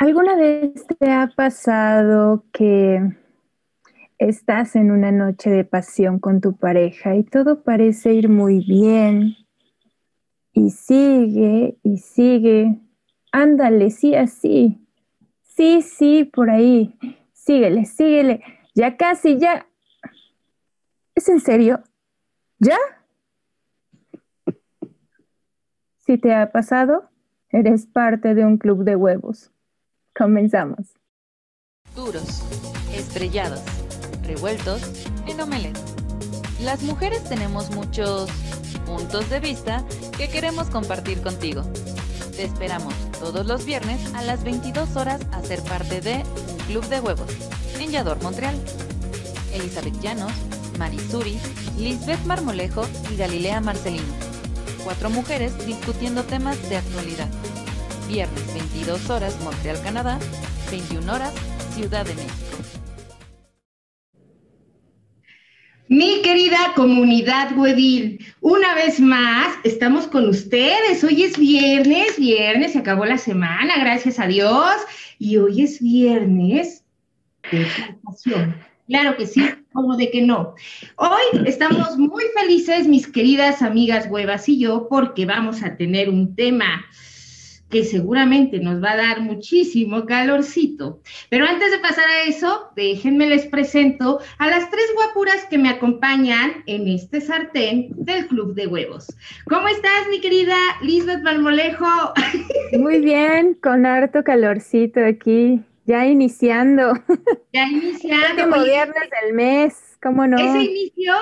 ¿Alguna vez te ha pasado que estás en una noche de pasión con tu pareja y todo parece ir muy bien? Y sigue y sigue. Ándale, sí, así. Sí, sí, por ahí. Síguele, síguele. Ya casi, ya. ¿Es en serio? ¿Ya? Si te ha pasado, eres parte de un club de huevos. Comenzamos. Duros, estrellados, revueltos en. Las mujeres tenemos muchos puntos de vista que queremos compartir contigo. Te esperamos todos los viernes a las 22 horas a ser parte de un club de huevos en Montreal. Elizabeth Llanos, Marisuri, Lisbeth Marmolejo y Galilea Marcelino. Cuatro mujeres discutiendo temas de actualidad Viernes 22 horas Montreal, Canadá, 21 horas Ciudad de México. Mi querida comunidad huevil, una vez más estamos con ustedes. Hoy es viernes, viernes, se acabó la semana, gracias a Dios. Y hoy es viernes de. Claro que sí, como de que no. Hoy estamos muy felices, mis queridas amigas huevas y yo, porque vamos a tener un tema que seguramente nos va a dar muchísimo calorcito. Pero antes de pasar a eso, déjenme les presento a las tres guapuras que me acompañan en este sartén del Club de Huevos. ¿Cómo estás, mi querida Lisbeth Balmolejo? Muy bien, con harto calorcito aquí, ya iniciando. Ya iniciando. Último viernes del mes, ¿cómo no? Ese inicio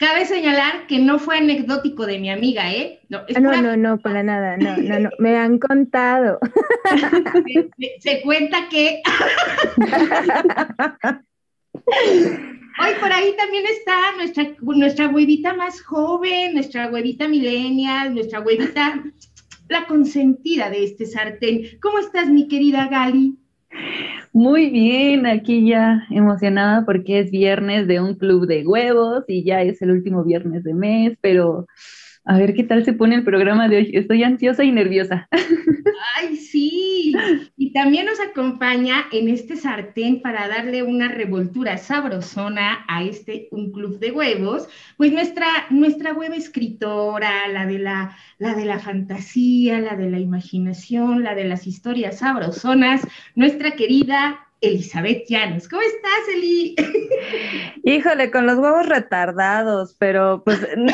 Cabe señalar que no fue anecdótico de mi amiga, ¿eh? No, no, no, no, para nada, no, no, no, me han contado. Se, cuenta que... Hoy por ahí también está nuestra, nuestra huevita más joven, nuestra huevita millennial, nuestra huevita, la consentida de este sartén. ¿Cómo estás, mi querida Gali? Muy bien, aquí ya emocionada porque es viernes de un club de huevos y ya es el último viernes de mes, pero a ver qué tal se pone el programa de hoy. Estoy ansiosa y nerviosa. Ay, sí. Y también nos acompaña en este sartén para darle una revoltura sabrosona a este un club de huevos, pues nuestra nuestra web escritora, la de la la de la fantasía, la de la imaginación, la de las historias sabrosonas, nuestra querida Elizabeth Llanos. ¿Cómo estás, Eli? Híjole, con los huevos retardados, pero pues no,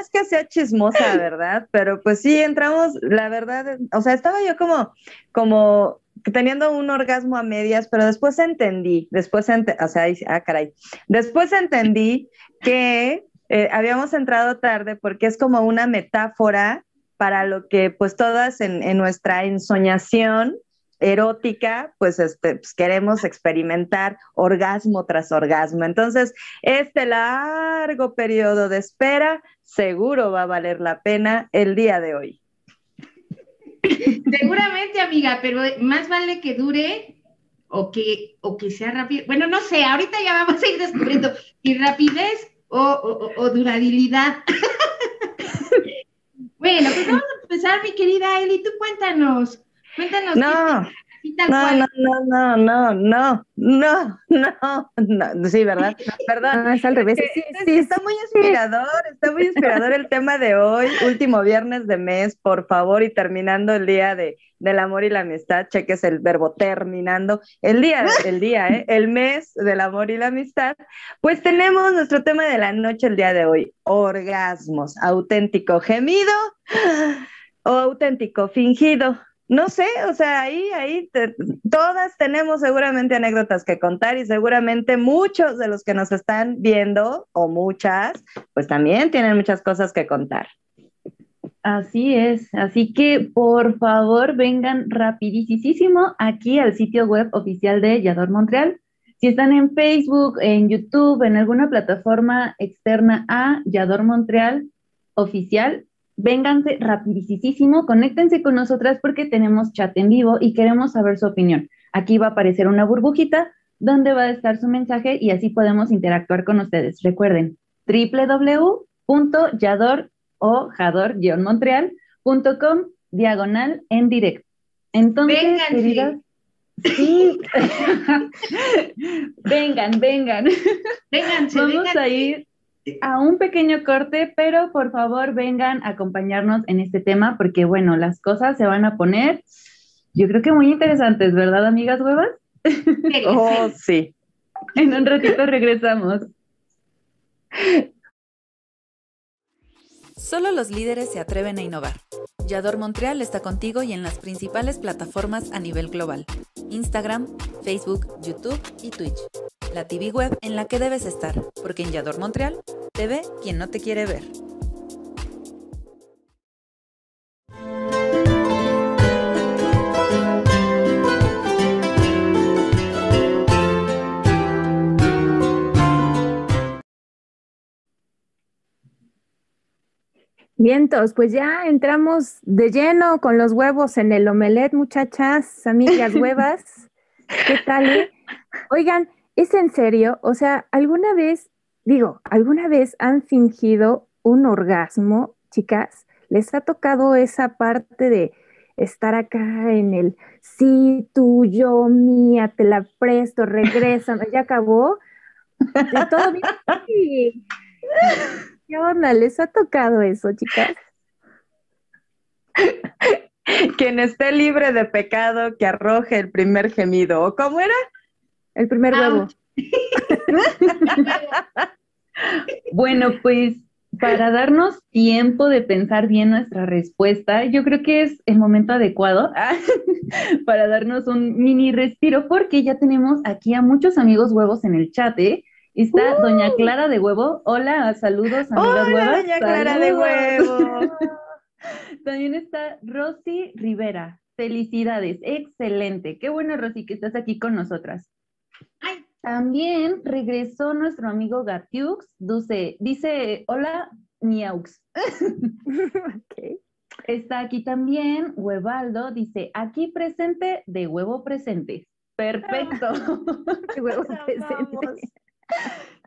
es que sea chismosa, ¿verdad? Pero pues sí, entramos, la verdad, o sea, estaba yo como, como teniendo un orgasmo a medias, pero después entendí, después, o sea, ah, caray, después entendí que eh, habíamos entrado tarde porque es como una metáfora para lo que pues todas en, en nuestra ensoñación erótica, pues, este, pues, queremos experimentar orgasmo tras orgasmo. Entonces, este largo periodo de espera seguro va a valer la pena el día de hoy. Seguramente, amiga, pero más vale que dure o que, o que sea rápido. Bueno, no sé, ahorita ya vamos a ir descubriendo si rapidez o, o durabilidad. bueno, pues vamos a empezar, mi querida Eli, tú cuéntanos. Cuéntanos. No. No, no, no, no, no, no, no, no, sí, ¿verdad? Perdón. No, es al revés. Sí, pues, sí, está muy inspirador, está muy inspirador el tema de hoy, último viernes de mes, por favor, y terminando el día de, del amor y la amistad, cheques el verbo terminando, el día, el día, ¿eh? el mes del amor y la amistad, pues tenemos nuestro tema de la noche el día de hoy, orgasmos, auténtico gemido o auténtico fingido, no sé, o sea, ahí, ahí, todas tenemos seguramente anécdotas que contar y seguramente muchos de los que nos están viendo, o muchas, pues también tienen muchas cosas que contar. Así es, así que por favor vengan rapidísimo aquí al sitio web oficial de Yador Montreal. Si están en Facebook, en YouTube, en alguna plataforma externa a Yador Montreal oficial, vénganse rapidísimo, conéctense con nosotras porque tenemos chat en vivo y queremos saber su opinión. Aquí va a aparecer una burbujita donde va a estar su mensaje y así podemos interactuar con ustedes. Recuerden, www.yador o jador-montreal.com diagonal en directo. Entonces, queridas, sí. vengan, vengan. Vénganse, Vamos a ir a un pequeño corte, pero por favor vengan a acompañarnos en este tema porque, bueno, las cosas se van a poner, yo creo que muy interesantes, ¿verdad, amigas huevas? oh, sí. En un ratito regresamos. Solo los líderes se atreven a innovar. Yador Montreal está contigo y en las principales plataformas a nivel global. Instagram, Facebook, YouTube y Twitch. La TV web en la que debes estar, porque en Yador Montreal te ve quien no te quiere ver. Vientos, pues ya entramos de lleno con los huevos en el omelet, muchachas, amigas huevas. ¿Qué tal? eh? Oigan, ¿es en serio? O sea, ¿alguna vez, digo, alguna vez han fingido un orgasmo, chicas? ¿Les ha tocado esa parte de estar acá en el sí, tú, yo, mía, te la presto, regresa, ya acabó? ¿De todo bien? Sí. ¿Qué onda? ¿Les ha tocado eso, chicas? Quien esté libre de pecado, que arroje el primer gemido. ¿O cómo era? El primer huevo. Bueno, pues para darnos tiempo de pensar bien nuestra respuesta, yo creo que es el momento adecuado para darnos un mini respiro, porque ya tenemos aquí a muchos amigos huevos en el chat, ¿eh? Está Doña Clara de Huevo. Hola, saludos, amigas Hola, huevas. Doña Clara de. Huevo. También está Rosy Rivera. Felicidades, excelente. Qué bueno, Rosy, que estás aquí con nosotras. También regresó nuestro amigo Gatiux. Dice, dice hola, Miaux. Ok. Está aquí también Huevaldo. Dice, aquí presente de huevo presente. Perfecto. Qué huevo Amamos. presente.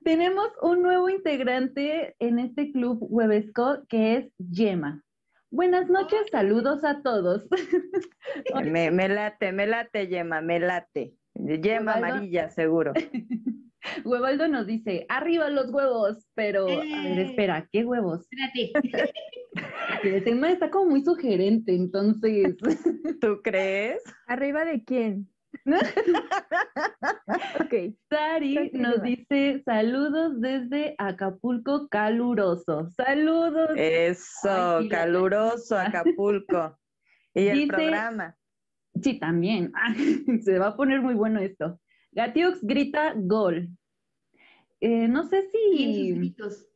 Tenemos un nuevo integrante en este club Huevesco que es Yema. Buenas noches, saludos a todos. Me, me late, me late, Yema, me late. Yema amarilla, seguro. Huevaldo nos dice, arriba los huevos, pero a ver, Eh. espera, ¿qué huevos? Espérate. El tema está como muy sugerente, entonces. ¿Tú crees? ¿Arriba de quién? ok. Sari nos dice saludos desde Acapulco caluroso. Saludos. Eso, Ay, caluroso Acapulco. Y el Dice- programa. Sí, también. Se va a poner muy bueno esto. Gatiux grita gol. Eh, no sé si, gritos.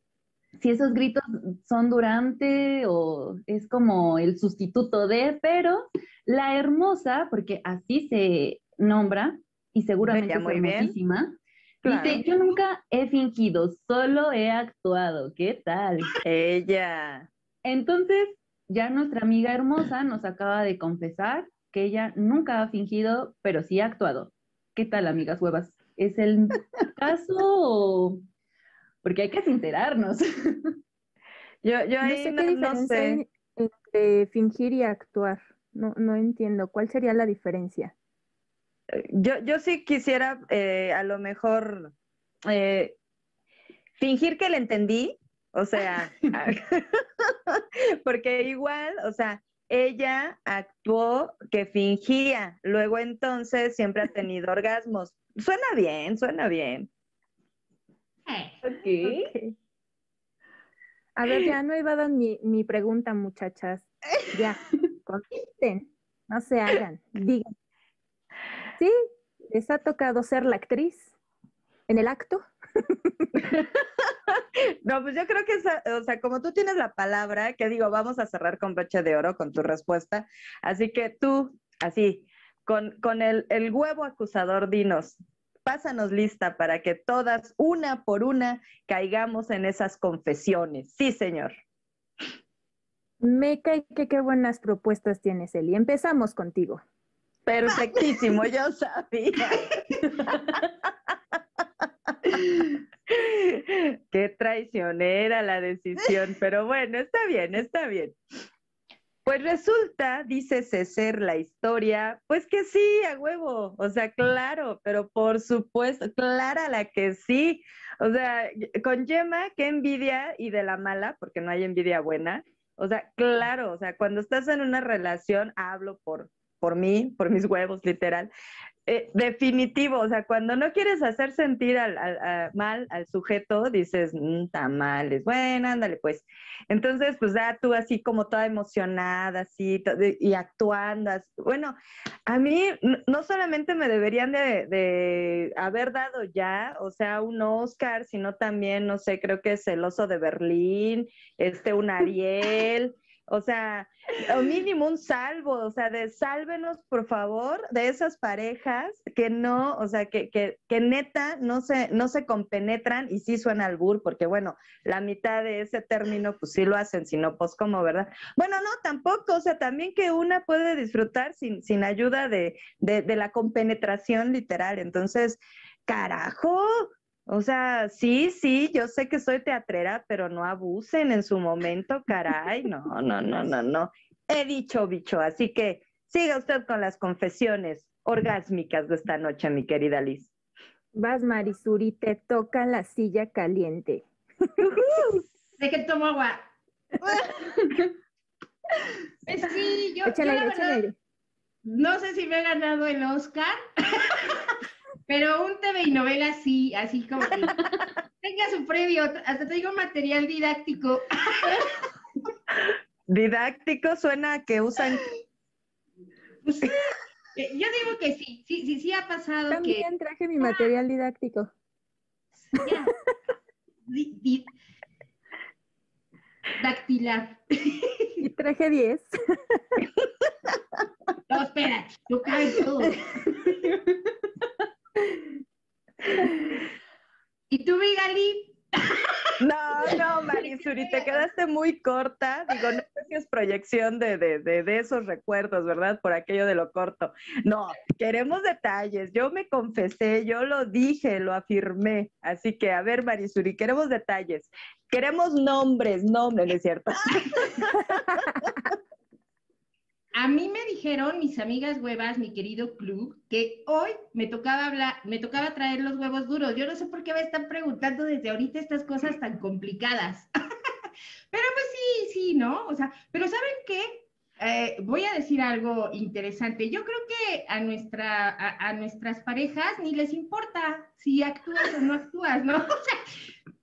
si esos gritos son durante o es como el sustituto de, pero la hermosa, porque así se nombra y seguramente es bien. hermosísima, Claro. dice, yo nunca he fingido, solo he actuado. ¿Qué tal? Ella. Entonces, ya nuestra amiga hermosa nos acaba de confesar que ella nunca ha fingido, pero sí ha actuado. ¿Qué tal, amigas huevas? ¿Es el caso o...? Porque hay que sincerarnos. Yo, yo No ahí sé no, qué no diferencia sé. hay entre fingir y actuar. No, no entiendo. ¿Cuál sería la diferencia? Yo, yo sí quisiera eh, a lo mejor eh, fingir que le entendí, o sea, porque igual, o sea, ella actuó que fingía, luego entonces siempre ha tenido orgasmos. Suena bien, suena bien. Eh, Ok. Ok. A ver, ya no iba a dar mi, mi pregunta, muchachas. Ya, contesten. No se hagan, digan. Sí, les ha tocado ser la actriz en el acto. No, pues yo creo que, esa- o sea, como tú tienes la palabra, que digo, vamos a cerrar con broche de oro con tu respuesta. Así que tú, así, con, con el, el huevo acusador, dinos, pásanos lista para que todas, una por una, caigamos en esas confesiones. Sí, señor. Me cae que qué buenas propuestas tienes, Eli. Empezamos contigo. Perfectísimo, yo sabía. Qué traicionera la decisión, pero bueno, está bien, está bien. Pues resulta, dice Cecer la historia, pues que sí, a huevo, o sea, claro, pero por supuesto, clara la que sí. O sea, con Yema, qué envidia y de la mala, porque no hay envidia buena. O sea, claro, o sea, cuando estás en una relación, hablo por, por mí, por mis huevos, literal. Eh, definitivo, o sea, cuando no quieres hacer sentir al, al- mal al sujeto, dices, "Mm, tamales, bueno, ándale, pues. Entonces, pues ya tú así como toda emocionada, así, y actuando. así. Bueno, a mí no solamente me deberían de, de haber dado ya, o sea, un Oscar, sino también, no sé, creo que es el oso de Berlín, este, un Ariel. O sea, o mínimo un salvo, o sea, de sálvenos, por favor, de esas parejas que no, o sea, que, que, que neta no se, no se compenetran y sí suena al bur, porque bueno, la mitad de ese término, pues sí lo hacen, si no, pues como, ¿verdad? Bueno, no, tampoco, o sea, también que una puede disfrutar sin, sin ayuda de, de, de la compenetración literal. Entonces, carajo, o sea, sí, sí, yo sé que soy teatrera, pero no abusen en su momento, caray, no, no, no, no, no. He dicho, bicho, así que siga usted con las confesiones orgásmicas de esta noche, mi querida Liz. Vas, Marisuri, te toca la silla caliente. De que tomo agua. Pues sí, yo, Échale yo la verdad, no sé si me he ganado el Oscar, pero un TV y novela sí, así como que tenga su previo, hasta traigo material didáctico. Didáctico suena a que usan Pues, eh, yo digo que sí, sí, sí, sí ha pasado que También traje mi material didáctico. di- di- dactilar. Y traje 10. No, espera, no cabe todo. ¿Y tú, Vigali? No, no, Marisuri, te quedaste muy corta. Digo, no sé si es proyección de, de, de, de esos recuerdos, ¿verdad? Por aquello de lo corto. No, queremos detalles. Yo me confesé, yo lo dije, lo afirmé. Así que, a ver, Marisuri, queremos detalles. Queremos nombres, nombres, ¿no es cierto? A mí me dijeron mis amigas huevas, mi querido club, que hoy me tocaba hablar, me tocaba traer los huevos duros. Yo no sé por qué me están preguntando desde ahorita estas cosas tan complicadas. pero pues sí, sí, ¿no? O sea, pero ¿saben qué? Eh, voy a decir algo interesante. Yo creo que a, nuestra, a, a nuestras parejas ni les importa si actúas o no actúas, ¿no? O sea,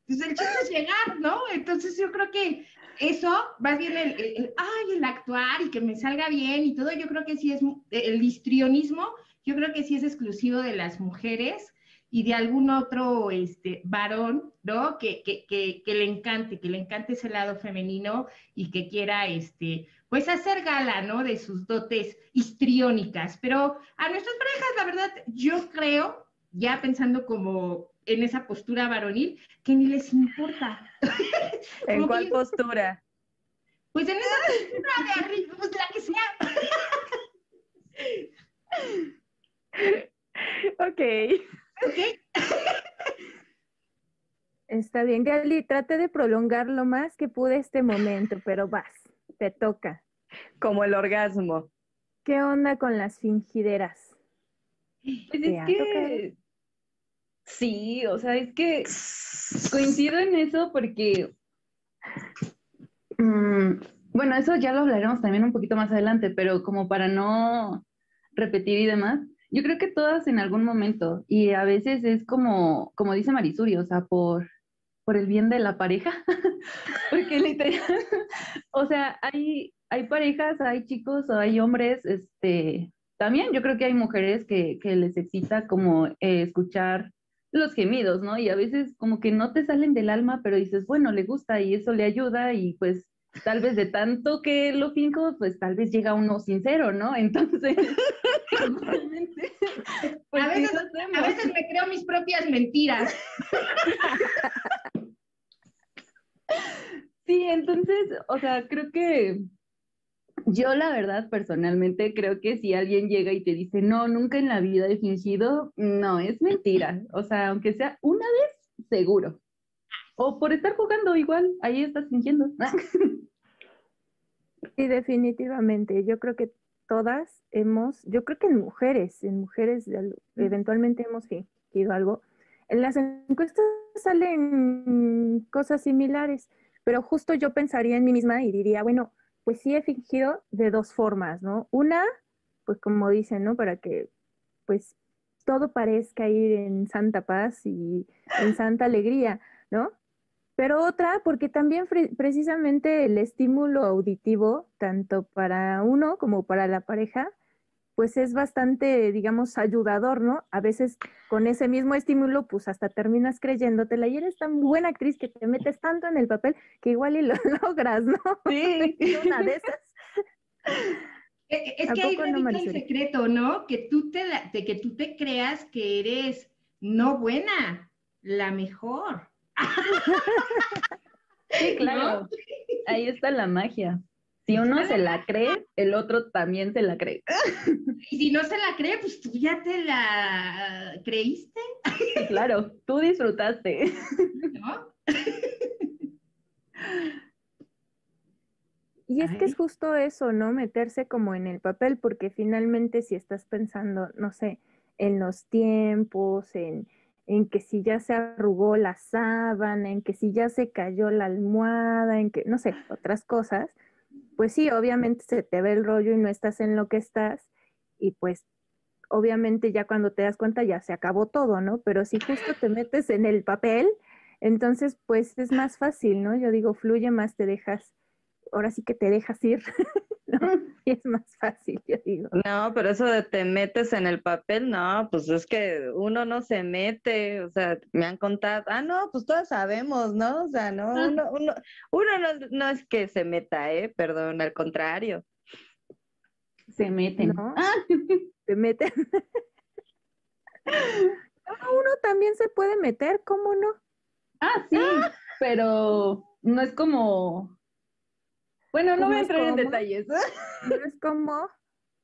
pues el chiste es llegar, ¿no? Entonces yo creo que eso, más bien el, el- ay, el actuar y que me salga bien y todo, yo creo que sí es, el histrionismo, yo creo que sí es exclusivo de las mujeres y de algún otro este, varón, ¿no? Que, que, que, que le encante, que le encante ese lado femenino y que quiera, este, pues hacer gala, ¿no? De sus dotes histriónicas. Pero a nuestras parejas, la verdad, yo creo, ya pensando como en esa postura varonil, que ni les importa. ¿En cuál que- postura? Pues en esa postura de arriba, pues la que sea. Ok. Está bien, Gali, traté de prolongar lo más que pude este momento, pero vas, te toca. Como el orgasmo. ¿Qué onda con las fingideras? Pues ¿Te es que sí, o sea, es que coincido en eso porque, mm, bueno, eso ya lo hablaremos también un poquito más adelante, pero como para no repetir y demás, yo creo que todas en algún momento, y a veces es como, como dice Marisuri, o sea, por, por el bien de la pareja, porque literal, o sea, hay, hay parejas, hay chicos hay hombres, este, también yo creo que hay mujeres que, que les excita como eh, escuchar los gemidos, ¿no? Y a veces como que no te salen del alma, pero dices, bueno, le gusta y eso le ayuda y pues tal vez de tanto que lo finco, pues tal vez llega uno sincero, ¿no? Entonces, pues, a, veces, a veces me creo mis propias mentiras. Sí, entonces, o sea, creo que yo la verdad personalmente creo que si alguien llega y te dice, no, nunca en la vida he fingido, no, es mentira. O sea, aunque sea una vez, seguro. O por estar jugando igual, ahí estás fingiendo. Sí, definitivamente. Yo creo que todas hemos, yo creo que en mujeres, en mujeres eventualmente hemos fingido algo. En las encuestas salen cosas similares, pero justo yo pensaría en mí misma y diría, bueno, pues sí he fingido de dos formas, ¿no? Una, pues como dicen, ¿no? Para que pues todo parezca ir en santa paz y en santa alegría, ¿no? Pero otra, porque también precisamente el estímulo auditivo, tanto para uno como para la pareja, pues es bastante, digamos, ayudador, ¿no? A veces con ese mismo estímulo, pues hasta terminas creyéndotela y eres tan buena actriz que te metes tanto en el papel que igual y lo logras, ¿no? Sí. Una de esas. E, es que hay no el secreto, ¿no? Que tú te, de que tú te creas que eres no buena, la mejor. Sí, claro. Ahí está la magia. Si uno se la cree, el otro también se la cree. Y si no se la cree, pues tú ya te la creíste. claro, tú disfrutaste. ¿No? Y es que es justo eso, ¿no? Meterse como en el papel, porque finalmente si estás pensando, no sé, en los tiempos, en, en que si ya se arrugó la sábana, en que si ya se cayó la almohada, en que, no sé, otras cosas, pues sí, obviamente se te ve el rollo y no estás en lo que estás y pues obviamente ya cuando te das cuenta ya se acabó todo, ¿no? Pero si justo te metes en el papel, entonces pues es más fácil, ¿no? Yo digo, fluye más, te dejas, ahora sí que te dejas ir. Y es más fácil, yo digo. No, pero eso de te metes en el papel, no, pues es que uno no se mete, o sea, me han contado, ah, no, pues todas sabemos, ¿no? O sea, no, ah. uno, uno, uno no, no, es que se meta, ¿eh? Perdón, al contrario. Se meten. ¿No? Ah. Se meten. uno también se puede meter, ¿cómo no? Ah, sí, pero no es como bueno, no voy a entrar en detalles. No es como,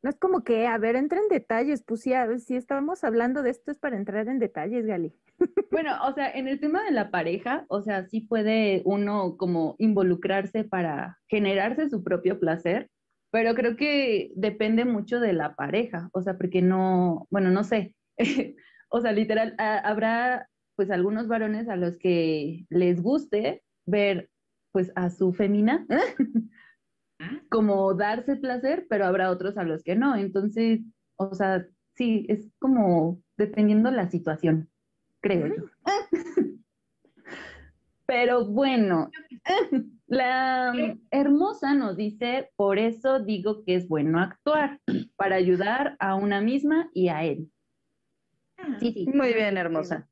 no es como que, a ver, entra en detalles, pues si estamos hablando de esto es para entrar en detalles, Gali. Bueno, o sea, en el tema de la pareja, o sea, sí puede uno como involucrarse para generarse su propio placer, pero creo que depende mucho de la pareja, o sea, porque no, bueno, no sé, o sea, literal, habrá pues algunos varones a los que les guste ver pues a su femina como darse placer, pero habrá otros a los que no. Entonces, o sea, sí, es como dependiendo la situación, creo yo. Pero bueno, la hermosa nos dice, por eso digo que es bueno actuar, para ayudar a una misma y a él. Ah, sí, sí. Muy bien, hermosa.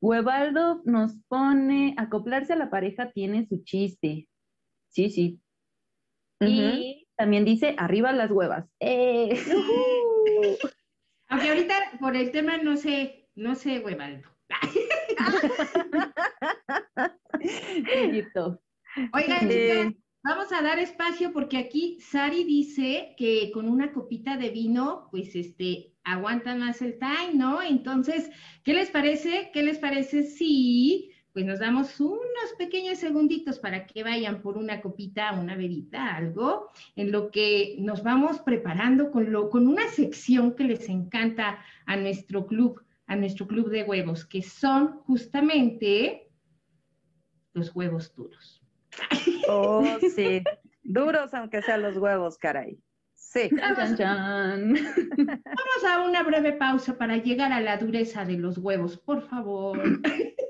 Huevaldo nos pone, acoplarse a la pareja tiene su chiste. Sí, sí. Y también dice, arriba las huevas. Eh. Aunque ahorita por el tema no sé, no sé, Huevaldo. Oigan, vamos a dar espacio porque aquí Sari dice que con una copita de vino, pues este, aguanta más el time, ¿no? Entonces, ¿qué les parece? ¿Qué les parece si pues nos damos unos pequeños segunditos para que vayan por una copita, una bebida, algo, en lo que nos vamos preparando con, lo, con una sección que les encanta a nuestro club, a nuestro club de huevos, que son justamente los huevos duros. Oh, sí, duros aunque sean los huevos, caray. Sí. Vamos, a una breve pausa para llegar a la dureza de los huevos, por favor.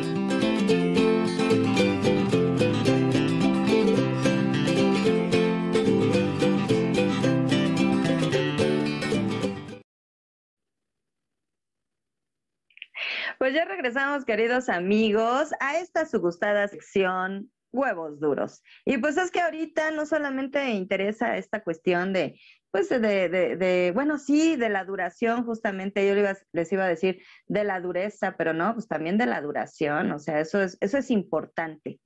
Pues ya regresamos, queridos amigos, a esta su gustada sección huevos duros. Y pues es que ahorita no solamente interesa esta cuestión de, pues de, de, de bueno, sí, de la duración, justamente, yo les iba a decir de la dureza, pero no, pues también de la duración, o sea, eso es, eso es importante.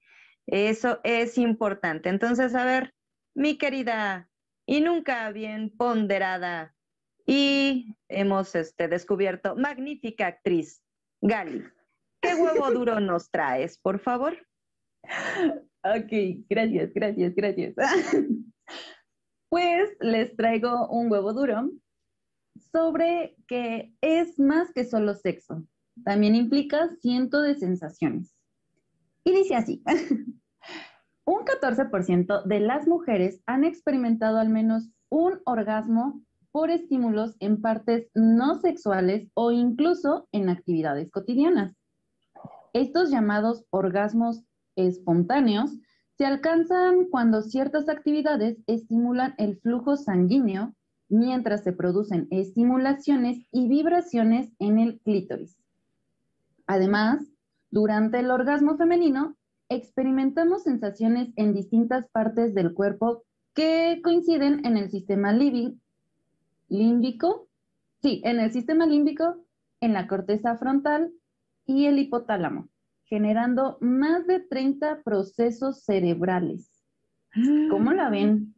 Eso es importante. Entonces, a ver, mi querida y nunca bien ponderada y hemos este, descubierto magnífica actriz Gali, ¿qué huevo duro nos traes, por favor? Ok, gracias, gracias, gracias. Pues les traigo un huevo duro sobre que es más que solo sexo. También implica ciento de sensaciones. Y dice así. Un 14% de las mujeres han experimentado al menos un orgasmo por estímulos en partes no sexuales o incluso en actividades cotidianas. Estos llamados orgasmos espontáneos se alcanzan cuando ciertas actividades estimulan el flujo sanguíneo mientras se producen estimulaciones y vibraciones en el clítoris. Además, durante el orgasmo femenino, experimentamos sensaciones en distintas partes del cuerpo que coinciden en el sistema límbico sí, en el sistema límbico, en la corteza frontal y el hipotálamo, generando más de 30 procesos cerebrales. ¿Cómo la ven?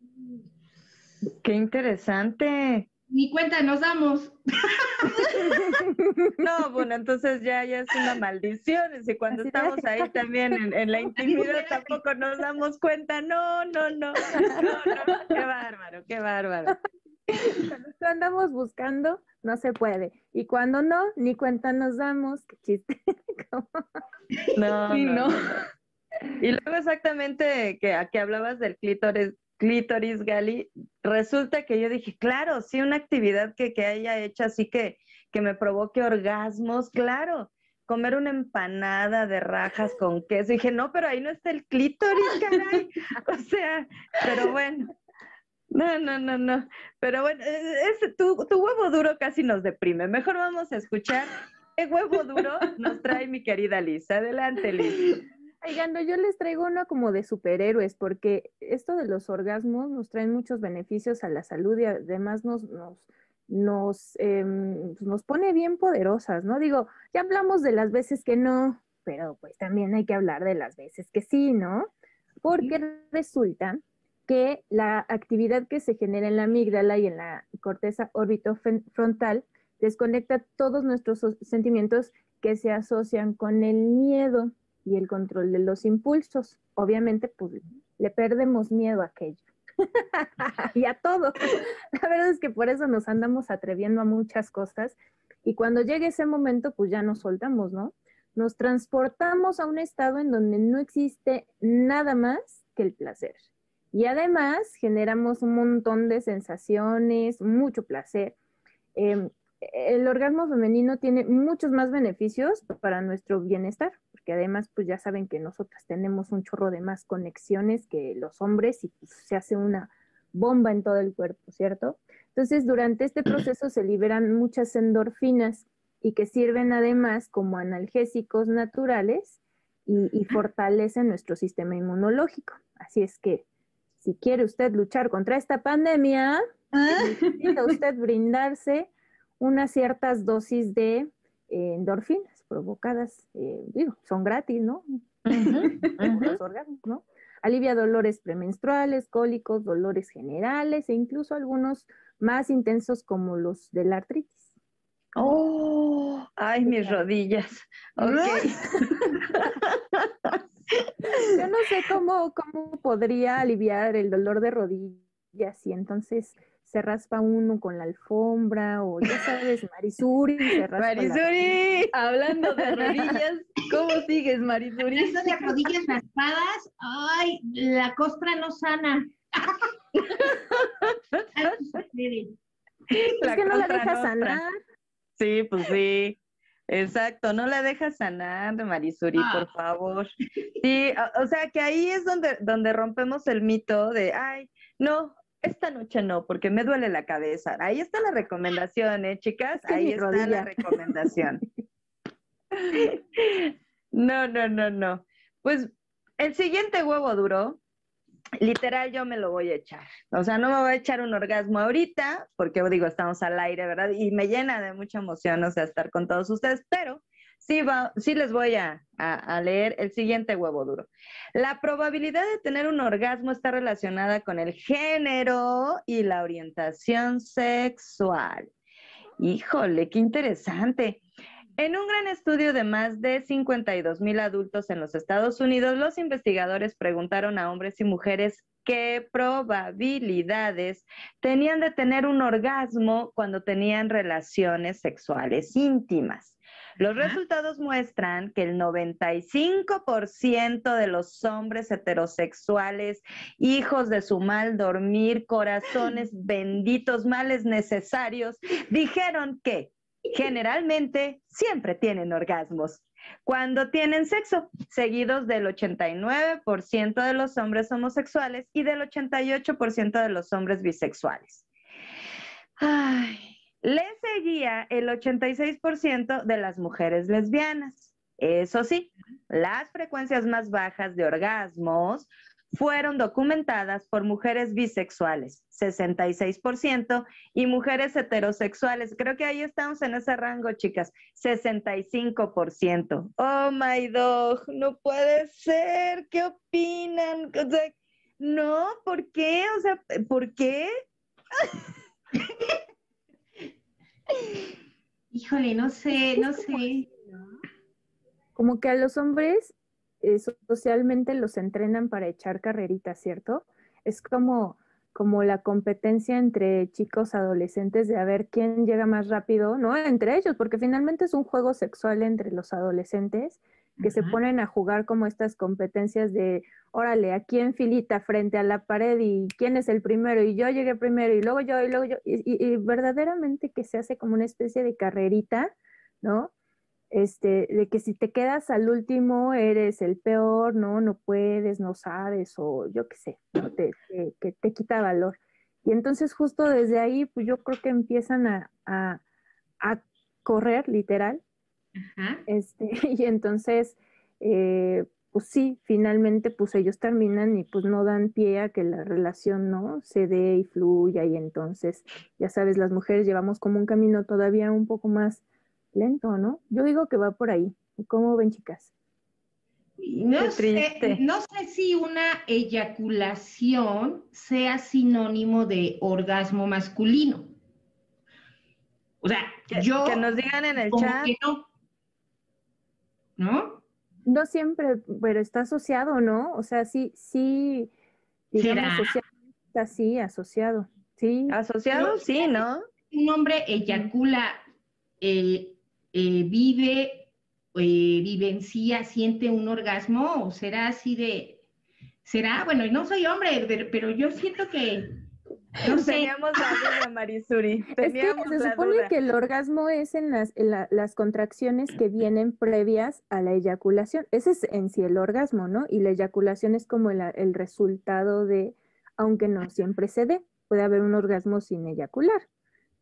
Qué interesante. Ni cuenta nos damos. No, bueno, entonces ya, ya es una maldición. Y cuando estamos ahí también en, en la intimidad tampoco nos damos cuenta. No, no, no, no, no. Qué bárbaro, qué bárbaro. Cuando andamos buscando, no se puede. Y cuando no, ni cuenta nos damos. Qué chiste. No, Sí, no. Y luego exactamente que, que hablabas del clítoris, clítoris, Gali, resulta que yo dije, claro, sí, una actividad que, que haya hecho así que, que me provoque orgasmos, claro. Comer una empanada de rajas con queso. dije, no, pero ahí no está el clítoris, caray. O sea, pero bueno. No, no, no, no. Pero bueno, eh, ese, tu, tu huevo duro casi nos deprime. Mejor vamos a escuchar qué huevo duro nos trae mi querida Liz. Adelante, Liz. Oigan, yo les traigo uno como de superhéroes, porque esto de los orgasmos nos traen muchos beneficios a la salud y además nos, nos, nos, pues, nos pone bien poderosas, ¿no? Digo, ya hablamos de las veces que no, pero pues también hay que hablar de las veces que sí, ¿no? Porque resulta que la actividad que se genera en la amígdala y en la corteza orbitofrontal desconecta todos nuestros sentimientos que se asocian con el miedo y el control de los impulsos. Obviamente, pues le perdemos miedo a aquello. y a todo. La verdad es que por eso nos andamos atreviendo a muchas cosas y cuando llegue ese momento, pues ya nos soltamos, ¿no? Nos transportamos a un estado en donde no existe nada más que el placer. Y además generamos un montón de sensaciones, mucho placer. Eh, el orgasmo femenino tiene muchos más beneficios para nuestro bienestar, porque además, pues ya saben que nosotras tenemos un chorro de más conexiones que los hombres y pues, se hace una bomba en todo el cuerpo, ¿cierto? Entonces, durante este proceso se liberan muchas endorfinas y que sirven además como analgésicos naturales y, y fortalecen nuestro sistema inmunológico. Así es que, si quiere usted luchar contra esta pandemia, necesita usted brindarse unas ciertas dosis de eh, endorfinas provocadas, eh, digo, son gratis, ¿no? Los orgasmos, ¿no? Alivia dolores premenstruales, cólicos, dolores generales e incluso algunos más intensos como los de la artritis. Oh, ay, mis rodillas. Ok. Yo no sé cómo, cómo podría aliviar el dolor de rodillas y entonces se raspa uno con la alfombra, o ya sabes, Marisuri se raspa. la- Marisuri, Hablando de rodillas, ¿cómo sigues, Marisuri? Eso de rodillas raspadas, ay, la costra no sana. Ustedes. Es que no la deja sanar. Sí, pues sí. Exacto, no la dejas sanar, Marisuri, Ah. por favor. Sí, o, o sea que ahí es donde, donde rompemos el mito de, ay, no, esta noche no, porque me duele la cabeza. Ahí está la recomendación, ¿eh, chicas? Es que Ahí está rodilla. la recomendación. No, no, no, no. Pues el siguiente huevo duro, literal yo me lo voy a echar. O sea, no me voy a echar un orgasmo ahorita, porque digo, estamos al aire, ¿verdad? Y me llena de mucha emoción, o sea, estar con todos ustedes, pero sí, va, sí les voy a, a- a leer el siguiente huevo duro. La probabilidad de tener un orgasmo está relacionada con el género y la orientación sexual. Híjole, qué interesante. En un gran estudio de más de 52 mil adultos en los Estados Unidos, los investigadores preguntaron a hombres y mujeres qué probabilidades tenían de tener un orgasmo cuando tenían relaciones sexuales íntimas. Los resultados muestran que el 95% de los hombres heterosexuales, hijos de su mal dormir, corazones benditos, males necesarios, dijeron que generalmente siempre tienen orgasmos cuando tienen sexo, seguidos del 89% de los hombres homosexuales y del 88% de los hombres bisexuales. Ay, le seguía el 86% de las mujeres lesbianas. Eso sí, las frecuencias más bajas de orgasmos fueron documentadas por mujeres bisexuales, 66%, y mujeres heterosexuales. Creo que ahí estamos en ese rango, chicas, 65%. Oh my dog, no puede ser. ¿Qué opinan? O sea, no, ¿por qué? O sea, ¿por qué? Híjole, no sé, no sé. Como que a los hombres eh, so- socialmente los entrenan para echar carreritas, ¿cierto? Es como, como la competencia entre chicos adolescentes de a ver quién llega más rápido, ¿no? Entre ellos, porque finalmente es un juego sexual entre los adolescentes que se ponen a jugar como estas competencias de, órale, aquí en filita frente a la pared y quién es el primero y yo llegué primero y luego yo y luego yo, y, y- y verdaderamente que se hace como una especie de carrerita, ¿no? Este, de que si te quedas al último eres el peor, ¿no? No puedes, no sabes, o yo qué sé, ¿no? Te, te- que te quita valor. Y entonces justo desde ahí, pues yo creo que empiezan a, a, a correr, literal, Ajá. este, y entonces, eh, pues sí, finalmente, pues ellos terminan y pues no dan pie a que la relación, ¿no? Se dé y fluya y entonces, ya sabes, las mujeres llevamos como un camino todavía un poco más lento, ¿no? Yo digo que va por ahí. ¿Cómo ven, chicas? No sé, no sé si una eyaculación sea sinónimo de orgasmo masculino. O sea, Que, yo que nos digan en el chat. que no. ¿No? No siempre, pero está asociado, ¿no? O sea, sí, sí, digamos, ¿Será? socialmente está así, asociado. Sí, Asociado, Pero- sí, ¿no? Un hombre eyacula, eh, eh, vive, eh, vivencia, siente un orgasmo, o será así de, será, bueno, no soy hombre, pero, pero yo siento que, no sé, Teníamos la duda, Marisuri. Es que se supone duda. que el orgasmo es en las, en la- las contracciones que vienen previas a la eyaculación. Ese es en sí el orgasmo, ¿no? Y la eyaculación es como el, el resultado de, aunque no siempre se dé, puede haber un orgasmo sin eyacular.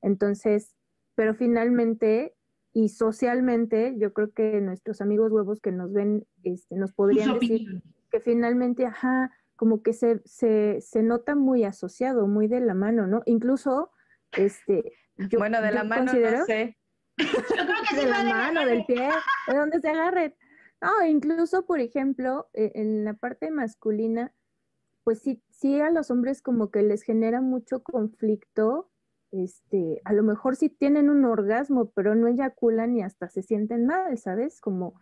Entonces, pero finalmente y socialmente, yo creo que nuestros amigos huevos que nos ven, este, nos podrían decir que finalmente, ajá, como que se, se, se nota muy asociado, muy de la mano, ¿no? Incluso, este, yo, bueno, de yo la mano considero no sé. Yo creo que sí de va la de mano, del pie, de donde se agarren. No, incluso, por ejemplo, eh, en la parte masculina, pues sí, sí a los hombres como que les genera mucho conflicto, este, a lo mejor sí tienen un orgasmo, pero no eyaculan y hasta se sienten mal, ¿sabes? Como,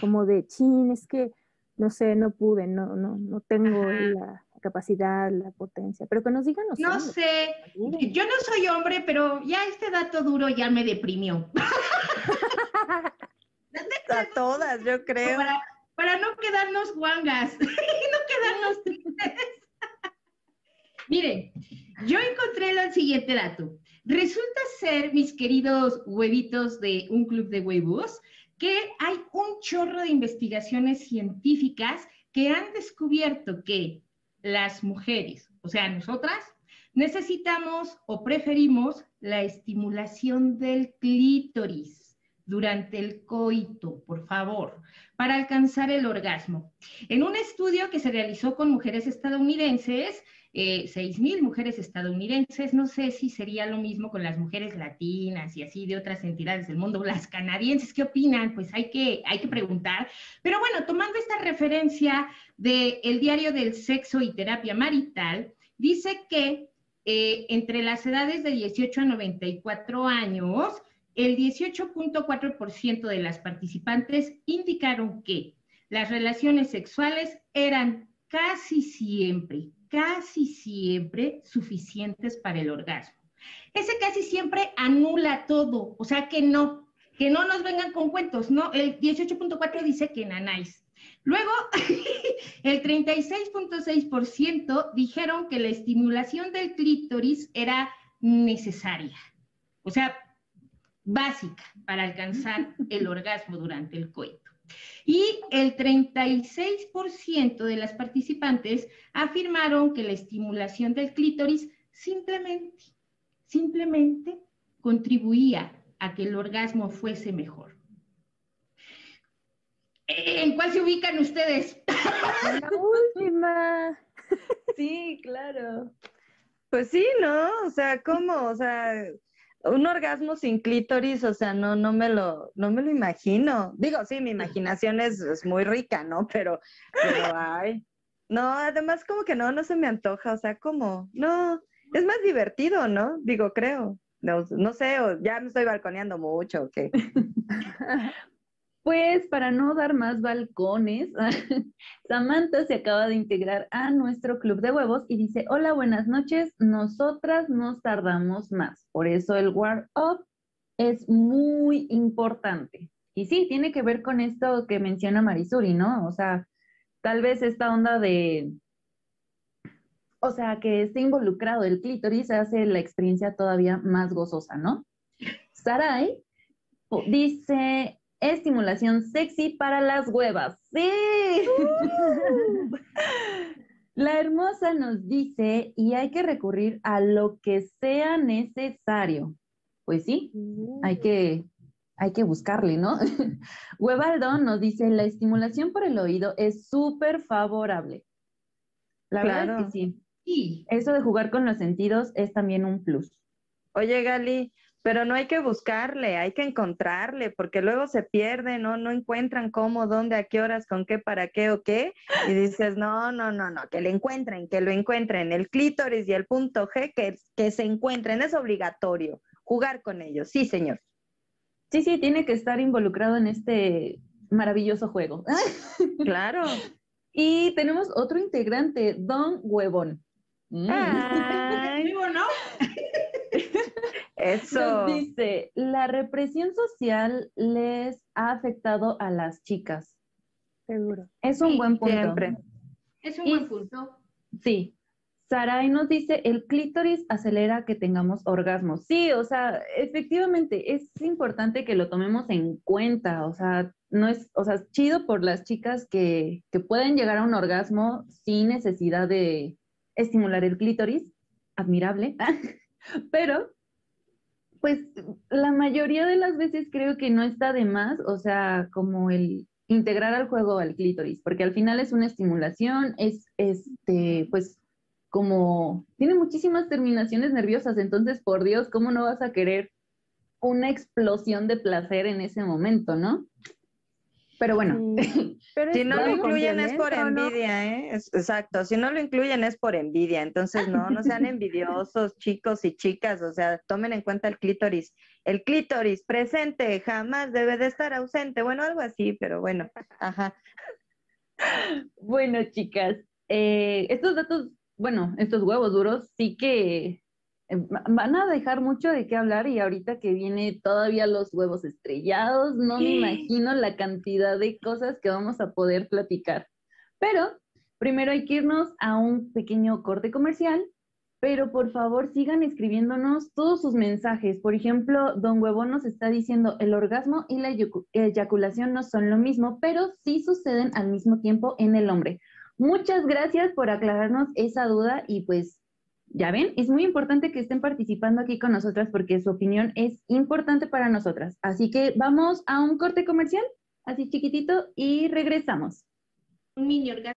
como de chin, es que no sé, no pude, no, no, no tengo Ajá. la, capacidad, la potencia, pero que nos digan los No hombres. sé, yo no soy hombre, pero ya este dato duro ya me deprimió. A todas, yo creo. Para, para no quedarnos guangas y no quedarnos tristes. Miren, yo encontré el siguiente dato. Resulta ser, mis queridos huevitos de un club de huevos, que hay un chorro de investigaciones científicas que han descubierto que las mujeres, o sea, nosotras, necesitamos o preferimos la estimulación del clítoris durante el coito, por favor, para alcanzar el orgasmo. En un estudio que se realizó con mujeres estadounidenses, eh, 6.000 mujeres estadounidenses, no sé si sería lo mismo con las mujeres latinas y así de otras entidades del mundo, las canadienses, ¿qué opinan? Pues hay que, hay que preguntar. Pero bueno, tomando esta referencia del diario del sexo y terapia marital, dice que eh, entre las edades de 18 a 94 años, el 18.4% de las participantes indicaron que las relaciones sexuales eran casi siempre, casi siempre suficientes para el orgasmo. Ese casi siempre anula todo, o sea que no, que no nos vengan con cuentos, ¿no? El 18.4 dice que nanáis. Luego, el 36.6% dijeron que la estimulación del clítoris era necesaria, o sea, básica para alcanzar el orgasmo durante el coito. Y el 36% de las participantes afirmaron que la estimulación del clítoris simplemente, simplemente contribuía a que el orgasmo fuese mejor. ¿En cuál se ubican ustedes? La última. Sí, claro. Pues sí, ¿no? O sea, ¿cómo? O sea, un orgasmo sin clítoris, o sea, no, no me lo, no me lo imagino. Digo, sí, mi imaginación es, es muy rica, ¿no? Pero, ay. No, además como que no, no se me antoja, o sea, como, no, es más divertido, ¿no? Digo, creo. No, no sé, o ya me estoy balconeando mucho, ¿o qué? Pues para no dar más balcones, Samantha se acaba de integrar a nuestro club de huevos y dice, hola, buenas noches, nosotras nos tardamos más, por eso el War Up es muy importante. Y sí, tiene que ver con esto que menciona Marisuri, ¿no? O sea, tal vez esta onda de, o sea, que esté involucrado el clítoris hace la experiencia todavía más gozosa, ¿no? Sarai dice, estimulación sexy para las huevas. Sí. La hermosa nos dice, y hay que recurrir a lo que sea necesario. Pues sí, hay que, hay que buscarle, ¿no? Huevaldo nos dice, la estimulación por el oído es súper favorable. La verdad es que sí. Sí, Eso de jugar con los sentidos es también un plus. Oye, Gali, pero no hay que buscarle, hay que encontrarle, porque luego se pierden, ¿no? No encuentran cómo, dónde, a qué horas, con qué, para qué o qué. Y dices, no, no, no, no, que lo encuentren, que lo encuentren. El clítoris y el punto G, que, que se encuentren, es obligatorio jugar con ellos. Sí, señor. Sí, sí, tiene que estar involucrado en este maravilloso juego. Claro. Y tenemos otro integrante, Don Huevón. Mm. Ay, vivo, ¿no? Eso. Nos dice, la represión social les ha afectado a las chicas. Seguro. Es un Sí, buen punto. Siempre. Es un Y- buen punto. Sí. Sarai nos dice, el clítoris acelera que tengamos orgasmos. Sí, o sea, efectivamente, es importante que lo tomemos en cuenta. O sea, no es, o sea, chido por las chicas que, que pueden llegar a un orgasmo sin necesidad de estimular el clítoris. Admirable. Pero, pues, la mayoría de las veces creo que no está de más, o sea, como el integrar al juego al clítoris, porque al final es una estimulación, es este, pues como tiene muchísimas terminaciones nerviosas, entonces por Dios, ¿cómo no vas a querer una explosión de placer en ese momento, no? Pero bueno, Sí. Pero Si no lo incluyen es por envidia, ¿eh? Es- exacto, si no lo incluyen es por envidia, entonces no, no sean envidiosos chicos y chicas, o sea, tomen en cuenta el clítoris. El clítoris presente jamás debe de estar ausente, bueno, algo así, pero bueno, ajá. bueno, chicas, eh, estos datos, bueno, estos huevos duros sí que van a dejar mucho de qué hablar y ahorita que viene todavía los huevos estrellados, no me imagino la cantidad de cosas que vamos a poder platicar. Pero primero hay que irnos a un pequeño corte comercial, pero por favor sigan escribiéndonos todos sus mensajes. Por ejemplo, Don Huevón nos está diciendo el orgasmo y la eyacu- eyaculación no son lo mismo, pero sí suceden al mismo tiempo en el hombre. Muchas gracias por aclararnos esa duda y pues ya ven, es muy importante que estén participando aquí con nosotras porque su opinión es importante para nosotras. Así que vamos a un corte comercial, así chiquitito, y regresamos. Un mini orgasmo.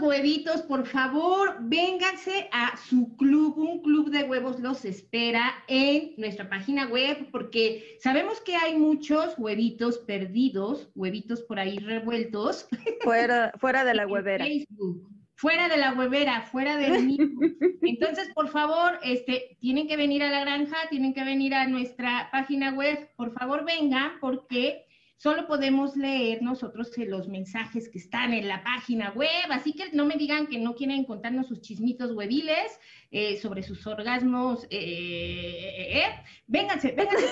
Huevitos, por favor, vénganse a su club. Un club de huevos los espera en nuestra página web porque sabemos que hay muchos huevitos perdidos, huevitos por ahí revueltos. Fuera, fuera de la huevera. Facebook, fuera de la huevera, fuera del mismo. Entonces, por favor, este, tienen que venir a la granja, tienen que venir a nuestra página web. Por favor, vengan porque solo podemos leer nosotros eh, los mensajes que están en la página web. Así que no me digan que no quieren contarnos sus chismitos hueviles eh, sobre sus orgasmos. eh, eh, eh. Vénganse, vénganse.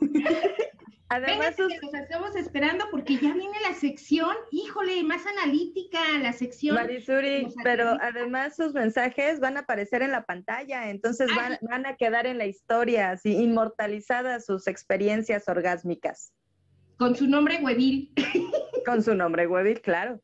Además, Vénganse, que los estamos esperando porque ya viene la sección, híjole, más analítica, la sección. Marisuri, pero además sus mensajes van a aparecer en la pantalla, entonces Ah, van, van a quedar en la historia, así inmortalizadas sus experiencias orgásmicas. Con su nombre huevil. Con su nombre, Webby, claro.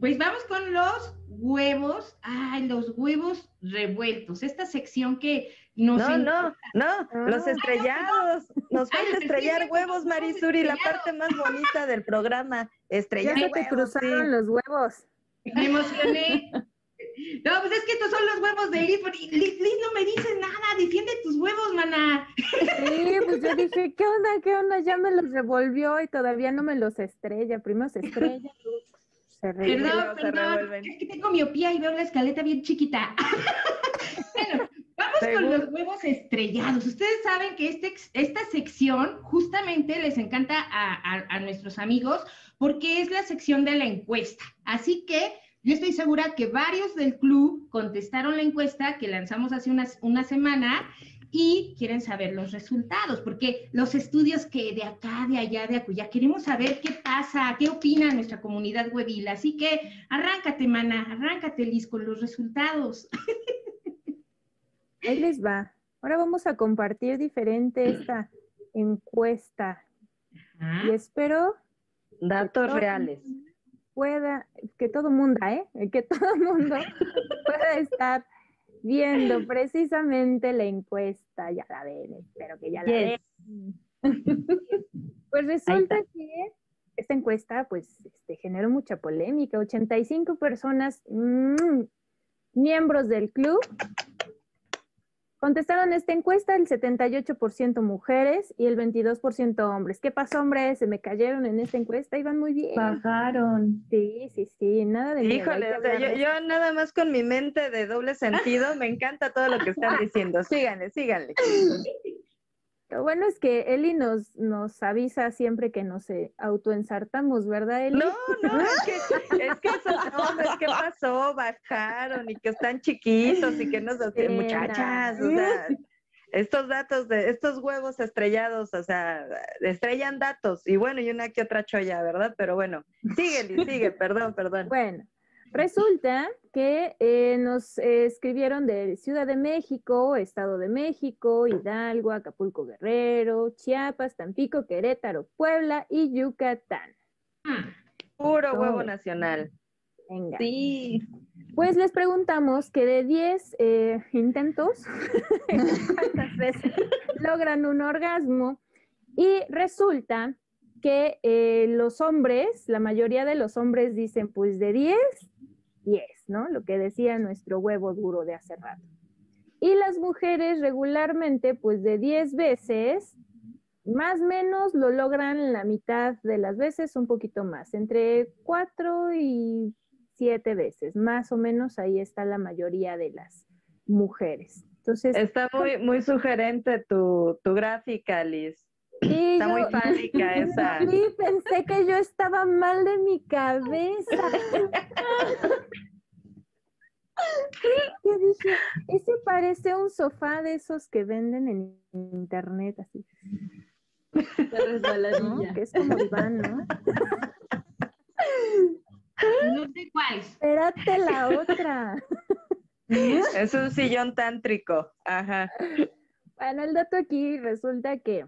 Pues vamos con los huevos. Ay, los huevos revueltos. Esta sección que nos. No, no, no, los estrellados. Nos falta estrellar huevos, Marisuri, la parte más bonita del programa. Estrellar Ya se te cruzaron sí. los huevos. Me emocioné. No, pues es que estos son los huevos de Liz. Liz, Liz no me dice nada. Defiende tus huevos, mana. Sí, pues yo dije, ¿qué onda? ¿Qué onda? Ya me los revolvió y todavía no me los estrella. Primero se estrella, se revuelve. Perdón, perdón. Es que tengo miopía y veo la escaleta bien chiquita. bueno, vamos con los huevos estrellados. Ustedes saben que este, esta sección justamente les encanta a, a- a nuestros amigos porque es la sección de la encuesta. Así que yo estoy segura que varios del club contestaron la encuesta que lanzamos hace una semana y quieren saber los resultados, porque los estudios que de acá, de allá, de acullá, queremos saber qué pasa, qué opina nuestra comunidad huevil. Así que arráncate, mana, arráncate, Liz, con los resultados. Ahí les va. Ahora vamos a compartir diferente esta encuesta y espero Datos reales. Pueda, que todo mundo, ¿eh? Que todo mundo pueda estar viendo precisamente la encuesta. Ya la ven, espero que ya la Yes. ven. Pues resulta que esta encuesta, pues, este, generó mucha polémica. 85 personas, mm, miembros del club, contestaron esta encuesta, el 78% mujeres y el 22% hombres. ¿Qué pasó, hombres? Se me cayeron en esta encuesta, iban muy bien. Bajaron. Sí, sí, sí, nada de Híjole, o sea, yo, yo nada más con mi mente de doble sentido, me encanta todo lo que están diciendo. Síganle, síganle. Lo bueno es que Eli nos, nos avisa siempre que nos eh, autoensartamos, ¿verdad, Eli? No, no, es que, es que esos hombres, ¿qué pasó? Bajaron y que están chiquitos y que no sé, Sí, muchachas, no. o sea, estos datos de estos huevos estrellados, o sea, estrellan datos y bueno, y una que otra cholla, ¿verdad? Pero bueno, sigue, Liz, sigue, perdón, perdón. Bueno, resulta que eh, nos eh, escribieron de Ciudad de México, Estado de México, Hidalgo, Acapulco Guerrero, Chiapas, Tampico, Querétaro, Puebla y Yucatán. Ah, Puro todo. huevo nacional. Venga. Sí. Pues les preguntamos que de 10 eh, intentos, ¿cuántas veces logran un orgasmo? Y resulta que eh, los hombres, la mayoría de los hombres dicen pues de 10, 10, ¿no? Lo que decía nuestro huevo duro de hace rato. Y las mujeres regularmente pues de 10 veces, más o menos lo logran la mitad de las veces, un poquito más, entre 4 y 7 veces, más o menos ahí está la mayoría de las mujeres. Entonces, Está muy, muy sugerente tu, tu gráfica, Liz. Sí, Está yo- muy fálica esa. Sí, pensé que yo estaba mal de mi cabeza. Yo dije, ese parece un sofá de esos que venden en internet, así, La ¿no? Que es como diván, ¿no? No sé cuál. Espérate la otra. Es un sillón tántrico. Ajá. Bueno, el dato aquí resulta que,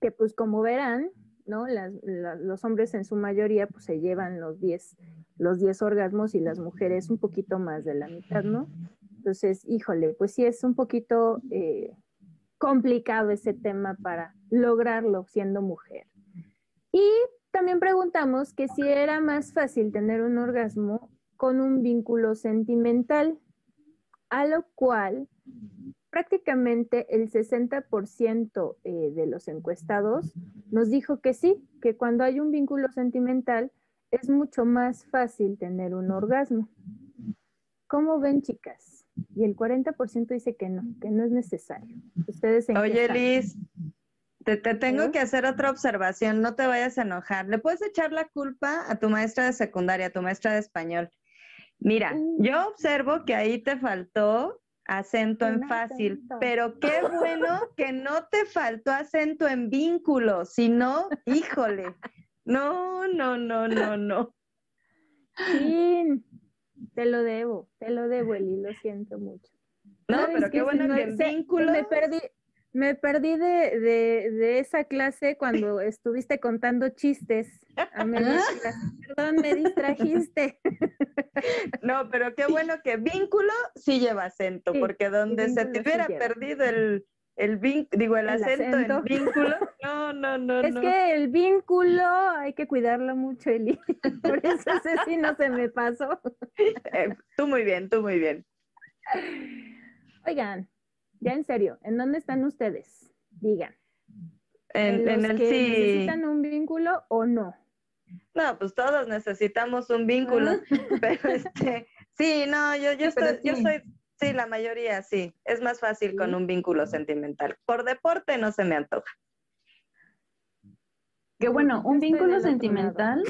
que pues como verán, ¿no? Los hombres en su mayoría pues se llevan los 10, los 10 orgasmos y las mujeres un poquito más de la mitad, ¿no? Entonces, híjole, pues sí es un poquito eh, complicado ese tema para lograrlo siendo mujer. Y también preguntamos que si era más fácil tener un orgasmo con un vínculo sentimental, a lo cual prácticamente el 60% eh, de los encuestados nos dijo que sí, que cuando hay un vínculo sentimental es mucho más fácil tener un orgasmo. ¿Cómo ven, chicas? Y el 40% dice que no, que no es necesario. Ustedes Oye? Liz, te, te tengo ¿Eh? que hacer otra observación, no te vayas a enojar. ¿Le puedes echar la culpa a tu maestra de secundaria, a tu maestra de español? Mira, Mm. yo observo que ahí te faltó acento en Un fácil, acento. pero qué bueno que no te faltó acento en vínculo, si no, híjole, no, no, no, no, no. Sí, te lo debo, te lo debo, Eli, lo siento mucho. No, ¿Sabes pero qué bueno Se que en se- vínculo. Me perdí, me perdí de, de- de esa clase cuando estuviste contando chistes a clase. Perdón, me distrajiste. No, pero qué bueno que vínculo sí lleva acento, Sí, porque donde se te hubiera perdido el, el vin- digo, el, El acento, acento. en vínculo, no, no, no, Es no. que el vínculo hay que cuidarlo mucho, Eli. Por eso ese sí no se me pasó. Eh, tú muy bien, tú muy bien. Oigan, ya en serio, ¿en dónde están ustedes? Digan. En, en los el que sí. necesitan un vínculo o no? No, pues todos necesitamos un vínculo, pero este, sí, no, yo, yo, estoy- yo soy, sí, la mayoría sí, es más fácil con un vínculo sentimental. Por deporte no se me antoja. Que bueno, un vínculo sentimental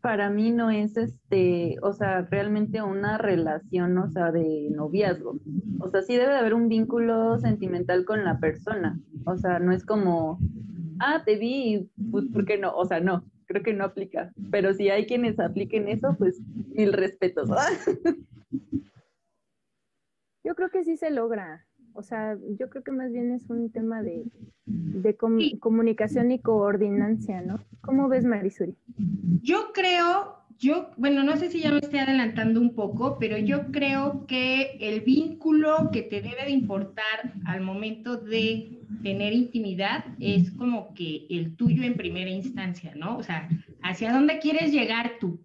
para mí no es este, o sea, realmente una relación, o sea, de noviazgo. O sea, sí debe de haber un vínculo sentimental con la persona. O sea, no es como, ah, te vi, y, pues, ¿por qué no? O sea, no, creo que no aplica. Pero si hay quienes apliquen eso, pues mil respetos. Yo creo que sí se logra. O sea, yo creo que más bien es un tema de, de com- Sí. comunicación y coordinancia, ¿no? ¿Cómo ves, Marisuri? Yo creo, yo, bueno, no sé si ya me estoy adelantando un poco, pero yo creo que el vínculo que te debe de importar al momento de tener intimidad es como que el tuyo en primera instancia, ¿no? O sea, hacia dónde quieres llegar tú.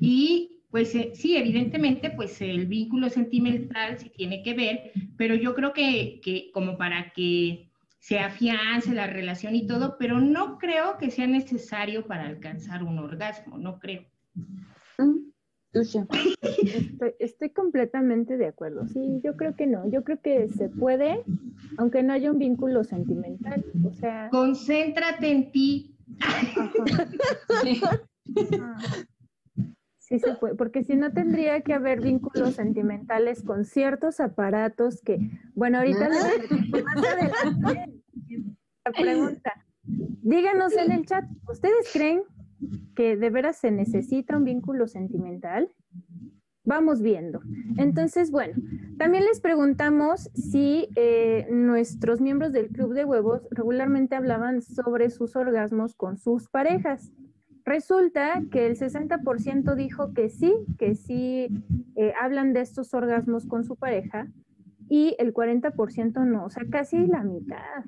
Y pues eh, sí, evidentemente, pues el vínculo sentimental sí tiene que ver, pero yo creo que, que como para que se afiance la relación y todo, pero no creo que sea necesario para alcanzar un orgasmo, no creo. Tuya. Estoy, estoy completamente de acuerdo. Sí, yo creo que no. Yo creo que se puede, aunque no haya un vínculo sentimental. O sea, Concéntrate en ti. ah, porque si no tendría que haber vínculos sentimentales con ciertos aparatos que, bueno, ahorita les- más adelante la pregunta. Díganos en el chat, ¿ustedes creen que de veras se necesita un vínculo sentimental? Vamos viendo. Entonces, bueno, también les preguntamos si eh, nuestros miembros del Club de Huevos regularmente hablaban sobre sus orgasmos con sus parejas. Resulta que el 60% dijo que sí, que sí eh, hablan de estos orgasmos con su pareja y el 40% no, o sea, casi la mitad.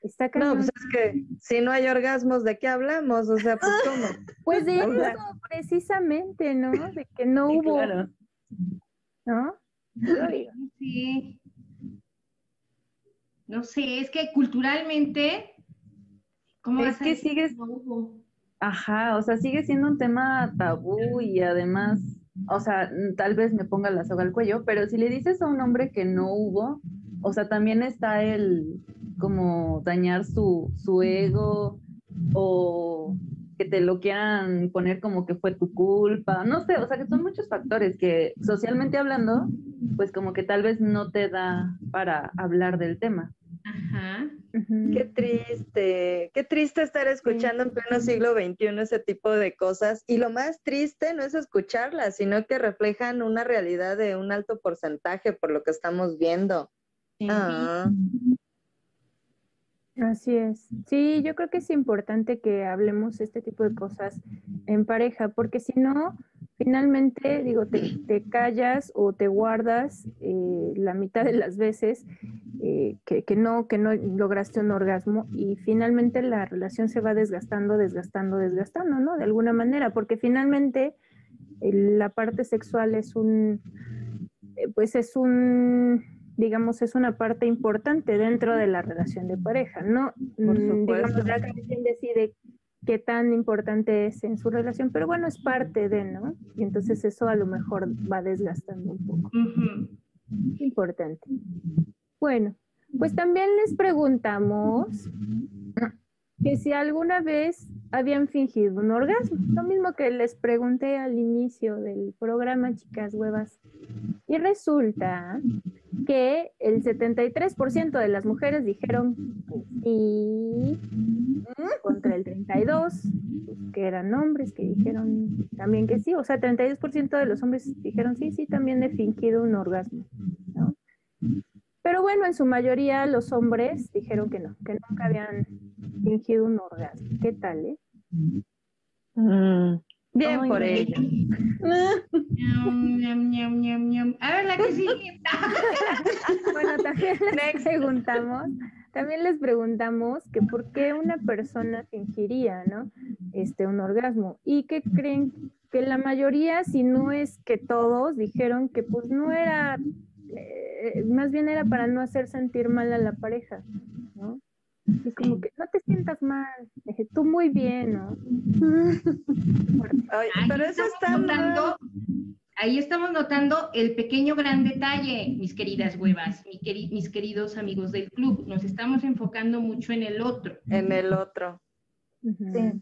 Está No, pues es que si no hay orgasmos, ¿de qué hablamos? O sea, pues cómo. Pues de eso, precisamente, ¿no? De que no Sí, hubo, claro. ¿no? Sí. No sé, es que culturalmente, ¿cómo Es vas a que decir sigues- no hubo? Ajá, o sea, sigue siendo un tema tabú y además, o sea, tal vez me ponga la soga al cuello, pero si le dices a un hombre que no hubo, o sea, también está el como dañar su, su ego o que te lo quieran poner como que fue tu culpa, no sé, o sea, que son muchos factores que socialmente hablando, pues como que tal vez no te da para hablar del tema. Ajá. Qué triste, qué triste estar escuchando en pleno siglo XXI ese tipo de cosas. Y lo más triste no es escucharlas, sino que reflejan una realidad de un alto porcentaje por lo que estamos viendo. Ah, Así es. Sí, yo creo que es importante que hablemos este tipo de cosas en pareja, porque si no, finalmente, digo, te, te callas o te guardas eh, la mitad de las veces eh, que, que no, que no lograste un orgasmo y finalmente la relación se va desgastando, desgastando, desgastando, ¿no? De alguna manera, porque finalmente eh, la parte sexual es un, pues es un digamos, es una parte importante dentro de la relación de pareja, ¿no? Por Mm, supuesto. Digamos, ya cada quien decide qué tan importante es en su relación, pero bueno, es parte de, ¿no? Y entonces eso a lo mejor va desgastando un poco. Importante. Bueno, pues también les preguntamos que si alguna vez habían fingido un orgasmo. Lo mismo que les pregunté al inicio del programa, chicas huevas. Y resulta que el 73% de las mujeres dijeron sí, contra el 32%, pues, que eran hombres que dijeron también que sí. O sea, 32% de los hombres dijeron sí, sí, también he fingido un orgasmo. Pero bueno, en su mayoría los hombres dijeron que no, que nunca habían fingido un orgasmo. ¿Qué tal, eh? mm, bien Ay, por ñam. A ver, la que sigue. Bueno, también les preguntamos, también les preguntamos que por qué una persona fingiría, ¿no? Este, un orgasmo. Y que creen que la mayoría, si no es que todos, dijeron que pues no era, eh, más bien era para no hacer sentir mal a la pareja, Y como que no te sientas mal, dije, tú muy bien, ¿no? Ay, pero eso estamos está mal. notando, ahí estamos notando el pequeño gran detalle, mis queridas huevas, mi queri- mis queridos amigos del club. Nos estamos enfocando mucho en el otro. en el otro. Ujú.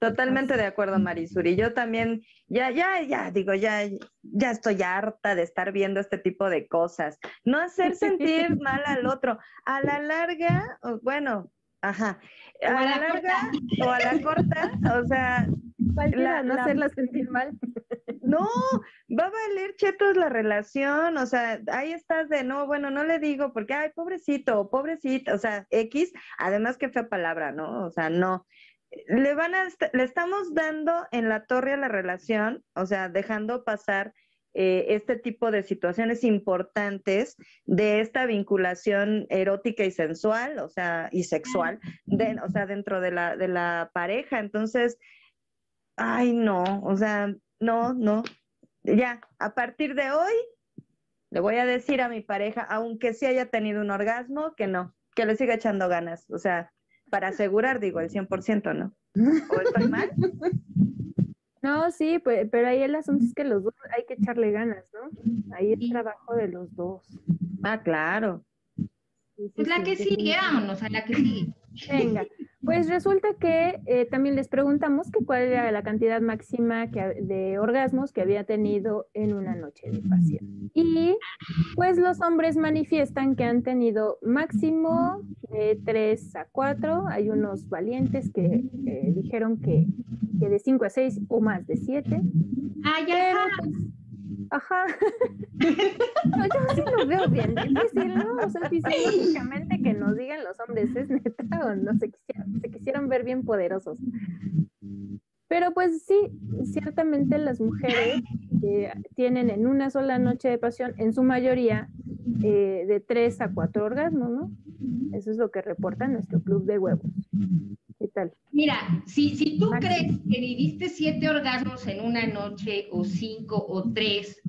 Totalmente de acuerdo, Marisuri. Yo también, ya, ya, ya, digo, ya, ya estoy harta de estar viendo este tipo de cosas. No hacer sentir mal al otro. A la larga, bueno, ajá, a a la la larga o a la corta, o sea, La- no la- hacerla sentir mal. no, va a valer chetos la relación, o sea, ahí estás de, no, bueno, no le digo porque, ay, pobrecito, o pobrecita, o sea, X, además que fea palabra, ¿no? O sea, no. Le van a, le estamos dando en la torre a la relación, o sea, dejando pasar eh, este tipo de situaciones importantes de esta vinculación erótica y sensual, o sea, y sexual, o sea, dentro de la, de la pareja. Entonces, ay, no, o sea, no, no. Ya, a partir de hoy, le voy a decir a mi pareja, aunque sí haya tenido un orgasmo, que no, que le siga echando ganas. O sea, para asegurar, digo, el 100%, ¿no? ¿O estoy mal? No, sí, pues, pero ahí el asunto es que los dos hay que echarle ganas, ¿no? Ahí es trabajo de los dos. Ah, claro. Sí, sí, Pues la sí, que sigue, vámonos a la que sigue. Venga, pues resulta que eh, también les preguntamos que cuál era la cantidad máxima que, de orgasmos que había tenido en una noche de pasión. Y pues los hombres manifiestan que han tenido máximo de 3 a 4. Hay unos valientes que eh, dijeron que, que de 5 a 6 o más de 7. Ah, ya Pero pues, ajá. No, yo sí lo veo bien difícil, ¿no? O sea, fisiológicamente que nos digan los hombres, ¿es neta o no se quisieron, se quisieron ver bien poderosos? Pero pues sí, ciertamente las mujeres eh, tienen en una sola noche de pasión, en su mayoría, eh, de tres a cuatro orgasmos, ¿no? Eso es lo que reporta nuestro club de huevos. ¿Qué tal? Mira, si, si tú crees que viviste siete orgasmos en una noche, o cinco, o tres,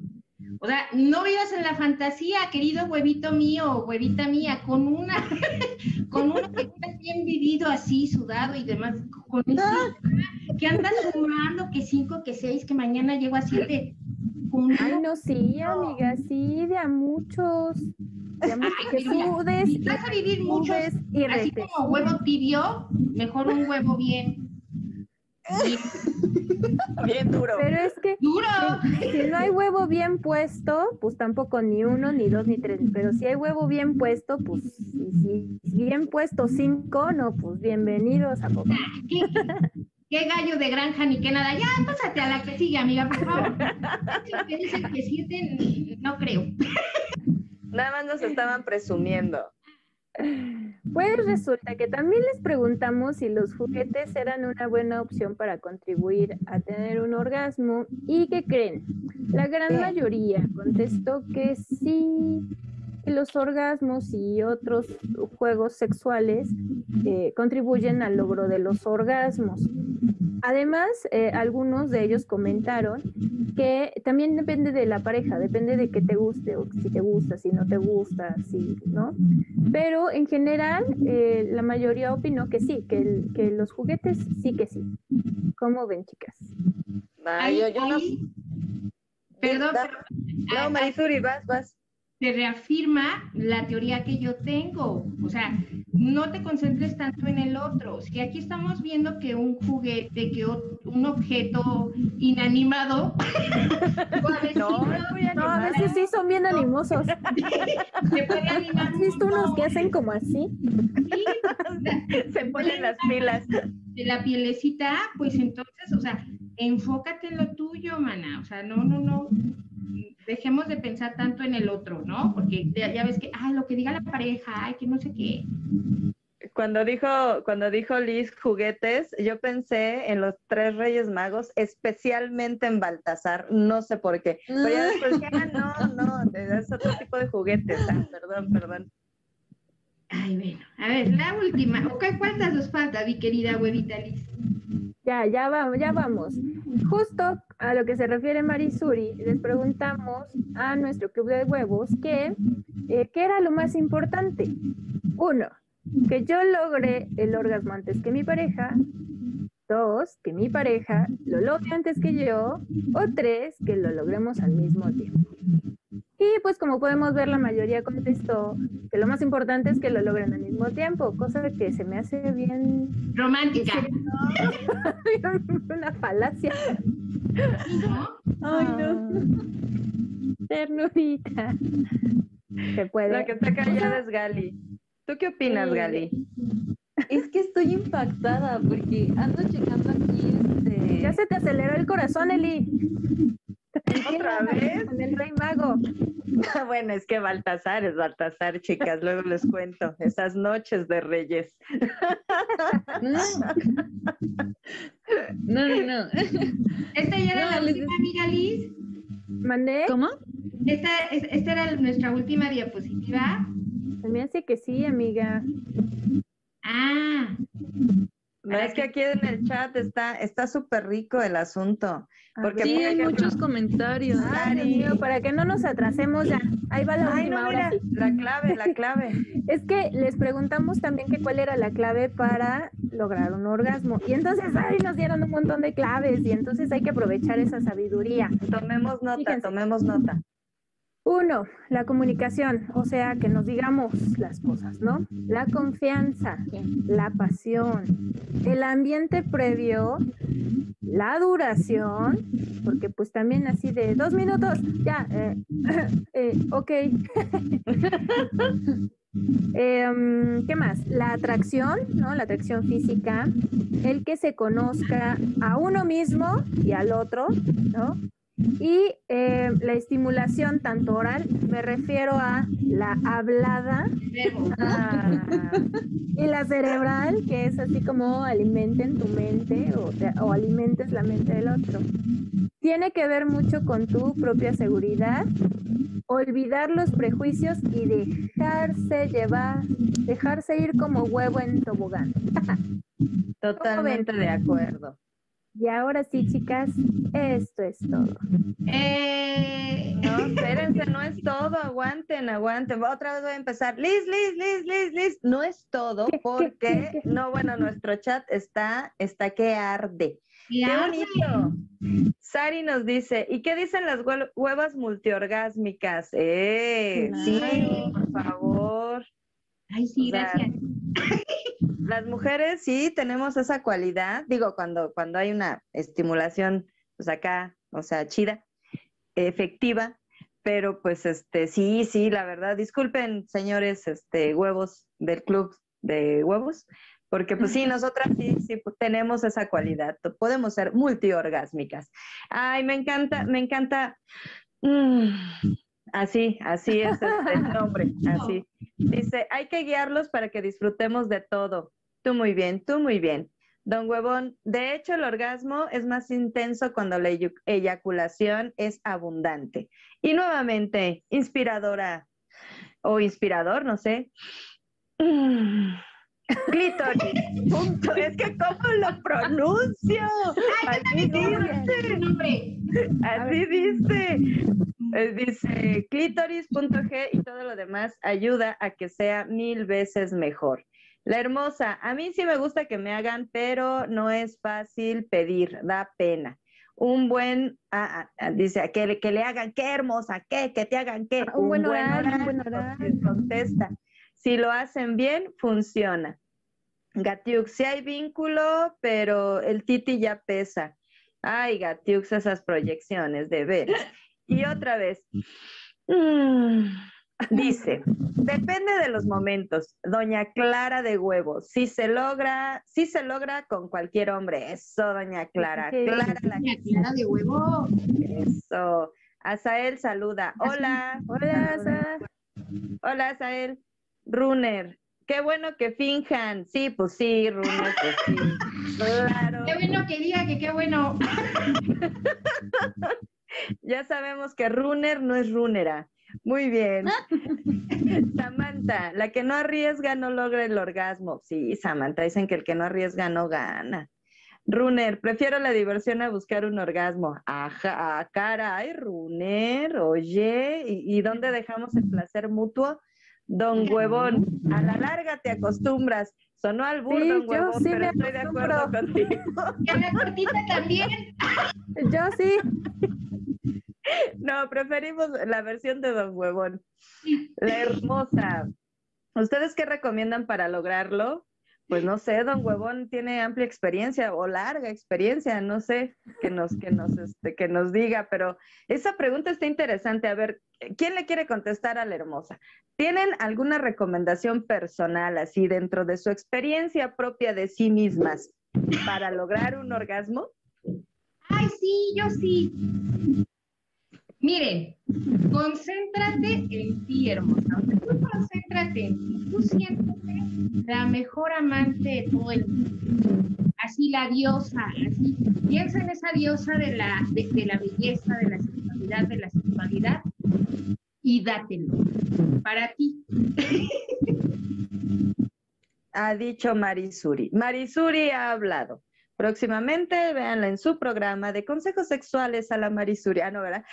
o sea, no vivas en la fantasía, querido huevito mío, huevita mía, con una, con una que estás bien vivido así, sudado y demás, con eso, que andas sumando, que cinco, que seis, que mañana llego a siete. Ay, no, sí, amiga, sí, de a muchos. Ay, que sudes si y vas a vivir muchos, subes y así como huevo tibio, mejor un huevo bien, bien Bien duro. Pero es que duro. si no hay huevo bien puesto, pues tampoco ni uno, ni dos, ni tres. Pero si hay huevo bien puesto, pues y si bien puesto cinco, no, pues bienvenidos a poco. ¿Qué, qué gallo de granja ni qué nada. Ya, pásate a la que sigue, amiga, por favor. Que dicen que siete, no creo. Nada más nos estaban presumiendo. Pues resulta que también les preguntamos si los juguetes eran una buena opción para contribuir a tener un orgasmo y ¿qué creen? La gran mayoría contestó que sí, que los orgasmos y otros juegos sexuales eh, contribuyen al logro de los orgasmos. Además, eh, algunos de ellos comentaron que también depende de la pareja, depende de que te guste o si te gusta, si no te gusta, si, ¿no? Pero en general, eh, la mayoría opinó que sí, que, el- que los juguetes sí que sí. ¿Cómo ven, chicas? Ay, yo, yo no. Perdón, pero No, Marisuri, vas, vas. Se reafirma la teoría que yo tengo. O sea, no te concentres tanto en el otro. Si aquí estamos viendo que un juguete, que un objeto inanimado, No, No, a veces sí son bien animosos. se puede animar ¿Has visto unos que hacen como así? Se ponen las pilas. de la pielecita, pues entonces, o sea, enfócate en lo tuyo, mana. O sea, no, no, no. Dejemos de pensar tanto en el otro, ¿no? Porque ya, ves que, ah, lo que diga la pareja, ay, que no sé qué. Cuando dijo, cuando dijo Liz juguetes, yo pensé en los tres Reyes Magos, especialmente en Baltasar, no sé por qué. Pero ya después ah, no, no, es otro tipo de juguetes. Ah, perdón, perdón. Ay, bueno. A ver, la última. Ok, ¿cuántas nos falta, mi querida huevita Liz? Ya, ya vamos, ya vamos. Justo a lo que se refiere Marisuri, les preguntamos a nuestro club de huevos que, eh, ¿qué era lo más importante? Uno, que yo logre el orgasmo antes que mi pareja. Dos, que mi pareja lo logre antes que yo. O tres, que lo logremos al mismo tiempo. Y pues como podemos ver, la mayoría contestó que lo más importante es que lo logren al mismo tiempo, cosa que se me hace bien Romántica. una falacia. Ay, no. Ternurita. Se puede. La que está callada es Gali. ¿Tú qué opinas, Sí. Gali? Es que estoy impactada porque ando checando aquí este. Ya se te aceleró el corazón, Eli. ¿Otra vez? Con el rey mago. Bueno, es que Baltasar es Baltasar, chicas, luego les cuento. Esas noches de Reyes. No, no, no. Esta ya era No, la les- última, amiga Liz. ¿Mandé? ¿Cómo? Esta, es- esta era nuestra última diapositiva. Se me hace que sí, amiga. Ah, No, es que aquí en el chat está está súper rico el asunto. A Porque, Sí, por hay muchos comentarios. Ay, Dios mío, para que no nos atrasemos ya. Ahí va la Ay, última, no, mira, la clave, la clave. Es que les preguntamos también que cuál era la clave para lograr un orgasmo. Y entonces, ay, nos dieron un montón de claves y entonces hay que aprovechar esa sabiduría. Tomemos nota, Fíjense. tomemos nota. Uno, la comunicación, o sea, que nos digamos las cosas, ¿no? La confianza, la pasión, el ambiente previo, la duración, porque pues también así de dos minutos, ya, eh, eh, ok. Em, ¿Qué más? La atracción, ¿no? La atracción física, el que se conozca a uno mismo y al otro, ¿no? Y eh, la estimulación tanto oral, me refiero a la hablada ah, y la cerebral, que es así como alimenten tu mente o, o alimentes la mente del otro. Tiene que ver mucho con tu propia seguridad, olvidar los prejuicios y dejarse llevar, dejarse ir como huevo en tobogán. Totalmente de acuerdo. Y ahora sí, chicas, esto es todo. Eh... No, espérense, no es todo, aguanten, aguanten. Otra vez voy a empezar. Liz, Liz, Liz, Liz, Liz. No es todo porque, no, bueno, nuestro chat está, está que arde. ¡Qué bonito! Sari nos dice, ¿y qué dicen las huevas multiorgásmicas? Eh, sí, por favor. Ay, sí, gracias. las mujeres sí tenemos esa cualidad, digo, cuando, cuando hay una estimulación, pues acá, o sea, chida, efectiva, pero pues este, sí, sí, la verdad, disculpen, señores, este, huevos del club de huevos, porque pues sí, nosotras sí, sí pues, tenemos esa cualidad, podemos ser multiorgásmicas. Ay, me encanta, me encanta. Mm, así, así es este, el nombre, así. Dice, hay que guiarlos para que disfrutemos de todo. Tú muy bien, tú muy bien. Don Huevón, de hecho el orgasmo es más intenso cuando la eyaculación es abundante. Y nuevamente, inspiradora o inspirador, no sé. Clítoris. Punto. Es que ¿cómo lo pronuncio? Así dice. Así dice. Dice clítoris.g y todo lo demás ayuda a que sea mil veces mejor. La hermosa, a mí sí me gusta que me hagan, pero no es fácil pedir, da pena. Un buen, ah, ah, dice, que, que le hagan, qué hermosa, qué, que te hagan qué. Un, buen oral, un buen oral. Contesta. Si lo hacen bien, funciona. Gatiux, si hay vínculo, pero el Titi ya pesa. Ay, Gatiux, esas proyecciones, de ver. Y otra vez, mm, dice, depende de los momentos. Doña Clara de Huevo, si se logra, si se logra con cualquier hombre. Eso, Doña Clara. Clara, la Doña Clara de Huevo. Eso. Azael saluda. Hola. Hola, Azael. Hola, Azael. Runner, Qué bueno que finjan. Sí, pues sí, Runner, pues sí. Claro. Qué bueno que diga que qué bueno. ya sabemos que Runner no es Runera. Muy bien. Samantha, la que no arriesga no logra el orgasmo. Sí, Samantha, dicen que el que no arriesga no gana. Runner, prefiero la diversión a buscar un orgasmo. Ajá, ah, caray, Runner, oye, ¿y, ¿y dónde dejamos el placer mutuo? Don Huevón, a la larga te acostumbras. Sonó al burro, don Huevón, pero estoy de acuerdo contigo. Y a la cortita también. Yo sí. No, preferimos la versión de Don Huevón. La hermosa. ¿Ustedes qué recomiendan para lograrlo? Pues no sé, don Huevón tiene amplia experiencia o larga experiencia, no sé, que nos, que nos, este, que nos diga, pero esa pregunta está interesante. A ver, ¿quién le quiere contestar a la hermosa? ¿Tienen alguna recomendación personal así dentro de su experiencia propia de sí mismas para lograr un orgasmo? Ay, sí, yo sí. Miren, concéntrate en ti, hermosa. tú concéntrate en ti, tú siéntete la mejor amante de todo el mundo. Así la diosa, así. Piensa en esa diosa de la, de, la belleza, de la sexualidad, de la sexualidad y dátelo para ti. Ha dicho Marisuri. Marisuri ha hablado. Próximamente, véanla en su programa de consejos sexuales a la Marisuriano, ¿verdad?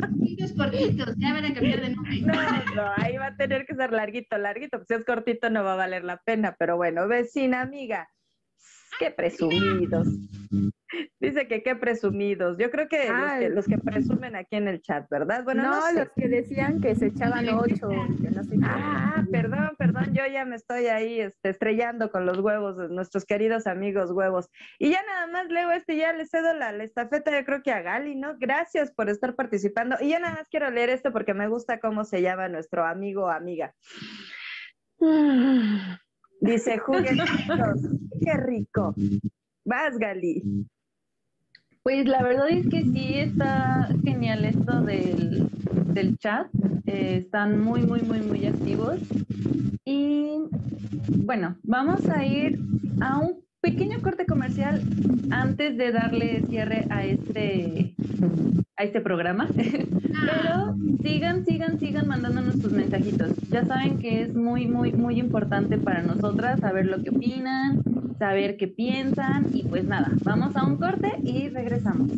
Cortitos, cortitos, ya van a cambiar de nombre. No, no, ahí va a tener que ser larguito, larguito, pues si es cortito no va a valer la pena, pero bueno, vecina amiga, qué presumidos. Dice que qué presumidos. Yo creo que, los que, presumen aquí en el chat, ¿verdad? Bueno, no, los que decían que se echaban ocho. ah, perdón, perdón, yo ya me estoy ahí este, estrellando con los huevos, de nuestros queridos amigos huevos. Y ya nada más leo este, ya le cedo la, la, estafeta, yo creo que a Gali, ¿no? Gracias por estar participando. Y ya nada más quiero leer esto porque me gusta cómo se llama nuestro amigo o amiga. Dice juguetitos, qué rico. Vas, Gali. Pues la verdad es que sí está genial esto del, del chat. Eh, están muy, muy, muy, muy activos. Y bueno, vamos a ir a un pequeño corte comercial antes de darle cierre a este a este programa. Pero sigan, sigan, sigan mandándonos sus mensajitos. Ya saben que es muy, muy, muy importante para nosotras saber lo que opinan, saber qué piensan y pues nada, vamos a un corte y regresamos.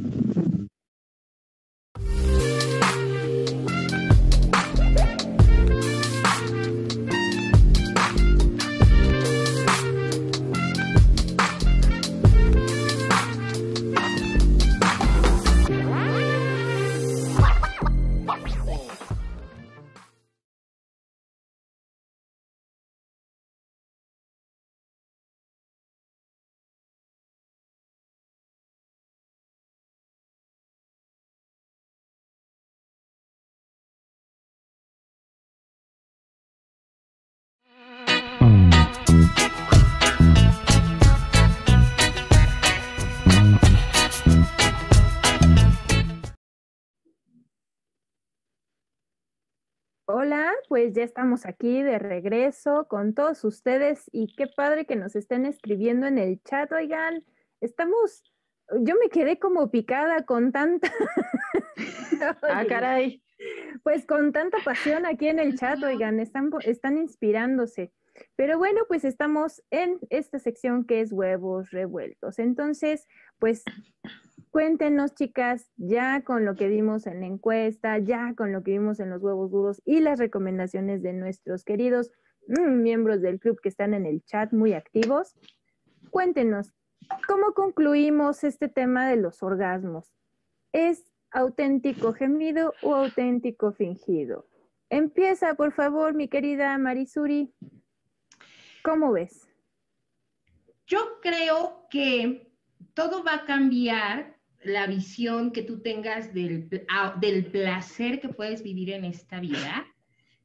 Hola, pues ya estamos aquí de regreso con todos ustedes y qué padre que nos estén escribiendo en el chat. Oigan, estamos, yo me quedé como picada con tanta... ah, caray. Pues con tanta pasión aquí en el chat, oigan, están, están inspirándose. Pero bueno, pues estamos en esta sección que es huevos revueltos. Entonces, pues Cuéntenos, chicas, ya con lo que vimos en la encuesta, ya con lo que vimos en los huevos duros y las recomendaciones de nuestros queridos mm, miembros del club que están en el chat muy activos, cuéntenos, ¿cómo concluimos este tema de los orgasmos? ¿Es auténtico gemido o auténtico fingido? Empieza, por favor, mi querida Marisuri. ¿Cómo ves? Yo creo que todo va a cambiar la visión que tú tengas del, del placer que puedes vivir en esta vida,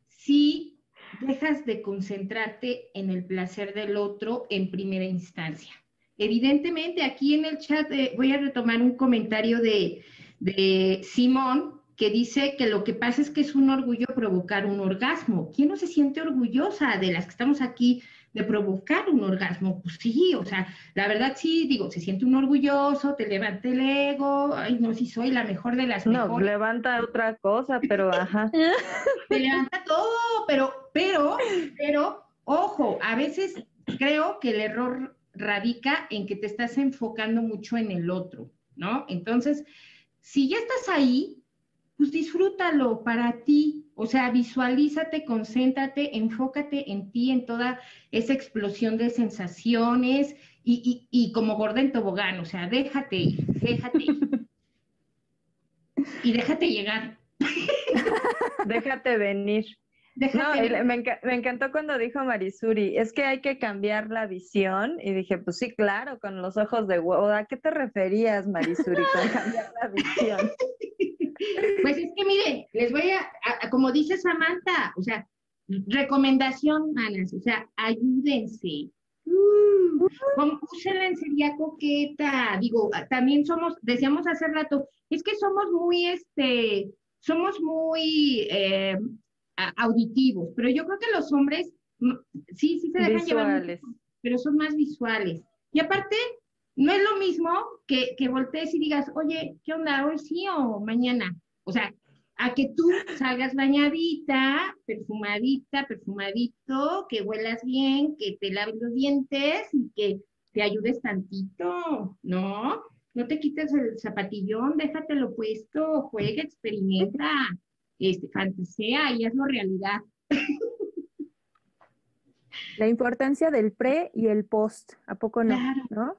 si dejas de concentrarte en el placer del otro en primera instancia. Evidentemente, aquí en el chat eh, voy a retomar un comentario de, de Simón que dice que lo que pasa es que es un orgullo provocar un orgasmo. ¿Quién no se siente orgullosa de las que estamos aquí de provocar un orgasmo, pues sí, o sea, la verdad sí, digo, se siente un orgulloso, te levanta el ego, ay, no, si soy la mejor de las no, levanta otra cosa, pero ajá. te levanta todo, pero, pero, pero, ojo, a veces creo que el error radica en que te estás enfocando mucho en el otro, ¿no? Entonces, si ya estás ahí, pues disfrútalo para ti, o sea, visualízate, concéntrate, enfócate en ti, en toda esa explosión de sensaciones y, y, como gorda en tobogán, o sea, déjate, déjate. y déjate llegar. déjate venir. no, me, me, encantó cuando dijo Marisuri, es que hay que cambiar la visión. Y dije, pues sí, claro, con los ojos de huevo. ¿A qué te referías, Marisuri, con cambiar la visión? Pues es que mire, les voy a, como dice Samantha, o sea, recomendación, manas, o sea, ayúdense. Uh, usen lencería coqueta. Digo, también somos, decíamos hace rato, es que somos muy, este, somos muy eh, auditivos, pero yo creo que los hombres, mm, sí, sí se dejan llevar, pero son más visuales. Y aparte, no es lo mismo que, que voltees y digas, oye, ¿qué onda? ¿Hoy sí o mañana? O sea, a que tú salgas bañadita, perfumadita, perfumadito, que huelas bien, que te laves los dientes y que te ayudes tantito, ¿no? No te quites el zapatillón, déjatelo puesto, juega, experimenta, este, fantasea y hazlo realidad. La importancia del pre y el post, ¿a poco no? ¿no?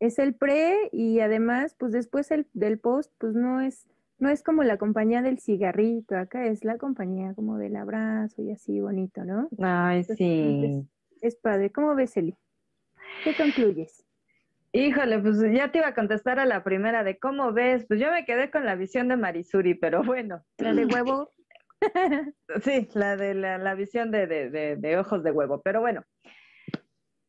Es el pre y además, pues después el del post, pues no es, no es como la compañía del cigarrito, acá es la compañía como del abrazo y así bonito, ¿no? Ay, sí. Es, padre. ¿Cómo ves, Eli? ¿Qué concluyes? Híjole, pues ya te iba a contestar a la primera de cómo ves. Pues yo me quedé con la visión de Marisuri, pero bueno. La de huevo. sí, la de la, la visión de, de, de, de ojos de huevo. Pero bueno,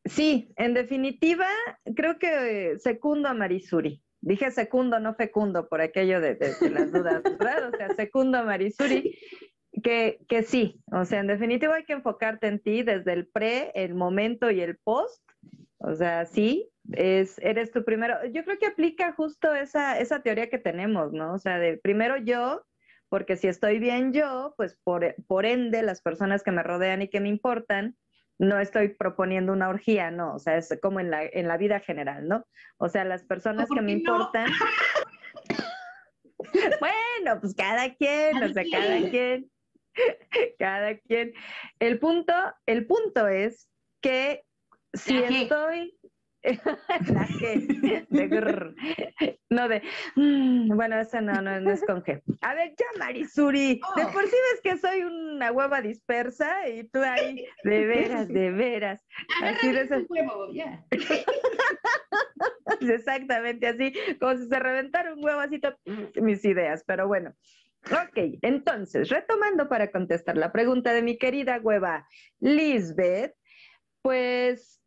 Sí, en definitiva, creo que secundo a Marisuri. dije secundo, no fecundo, por aquello de, las dudas, ¿verdad? O sea, secundo Marisuri, que, que sí, o sea, en definitivo hay que enfocarte en ti desde el pre, el momento y el post, o sea, sí, es, eres tu primero. Yo creo que aplica justo esa, esa teoría que tenemos, ¿no? O sea, de primero yo, porque si estoy bien yo, pues por, por ende las personas que me rodean y que me importan, no estoy proponiendo una orgía, no, o sea, es como en la, en la vida general, ¿no? O sea, las personas que me importan. bueno, pues cada quien, o sea, cada quien, cada quien. El punto, el punto es que si estoy, la G, de no de, mm, bueno, esa no, no, es con G. A ver, ya Marisuri, de por sí ves que soy una hueva dispersa y tú ahí, de veras, de veras. Así de ese... huevo, ya. Exactamente, así, como si se reventara un huevo, así mis ideas, pero bueno. Ok, entonces, retomando para contestar la pregunta de mi querida hueva Lisbeth, pues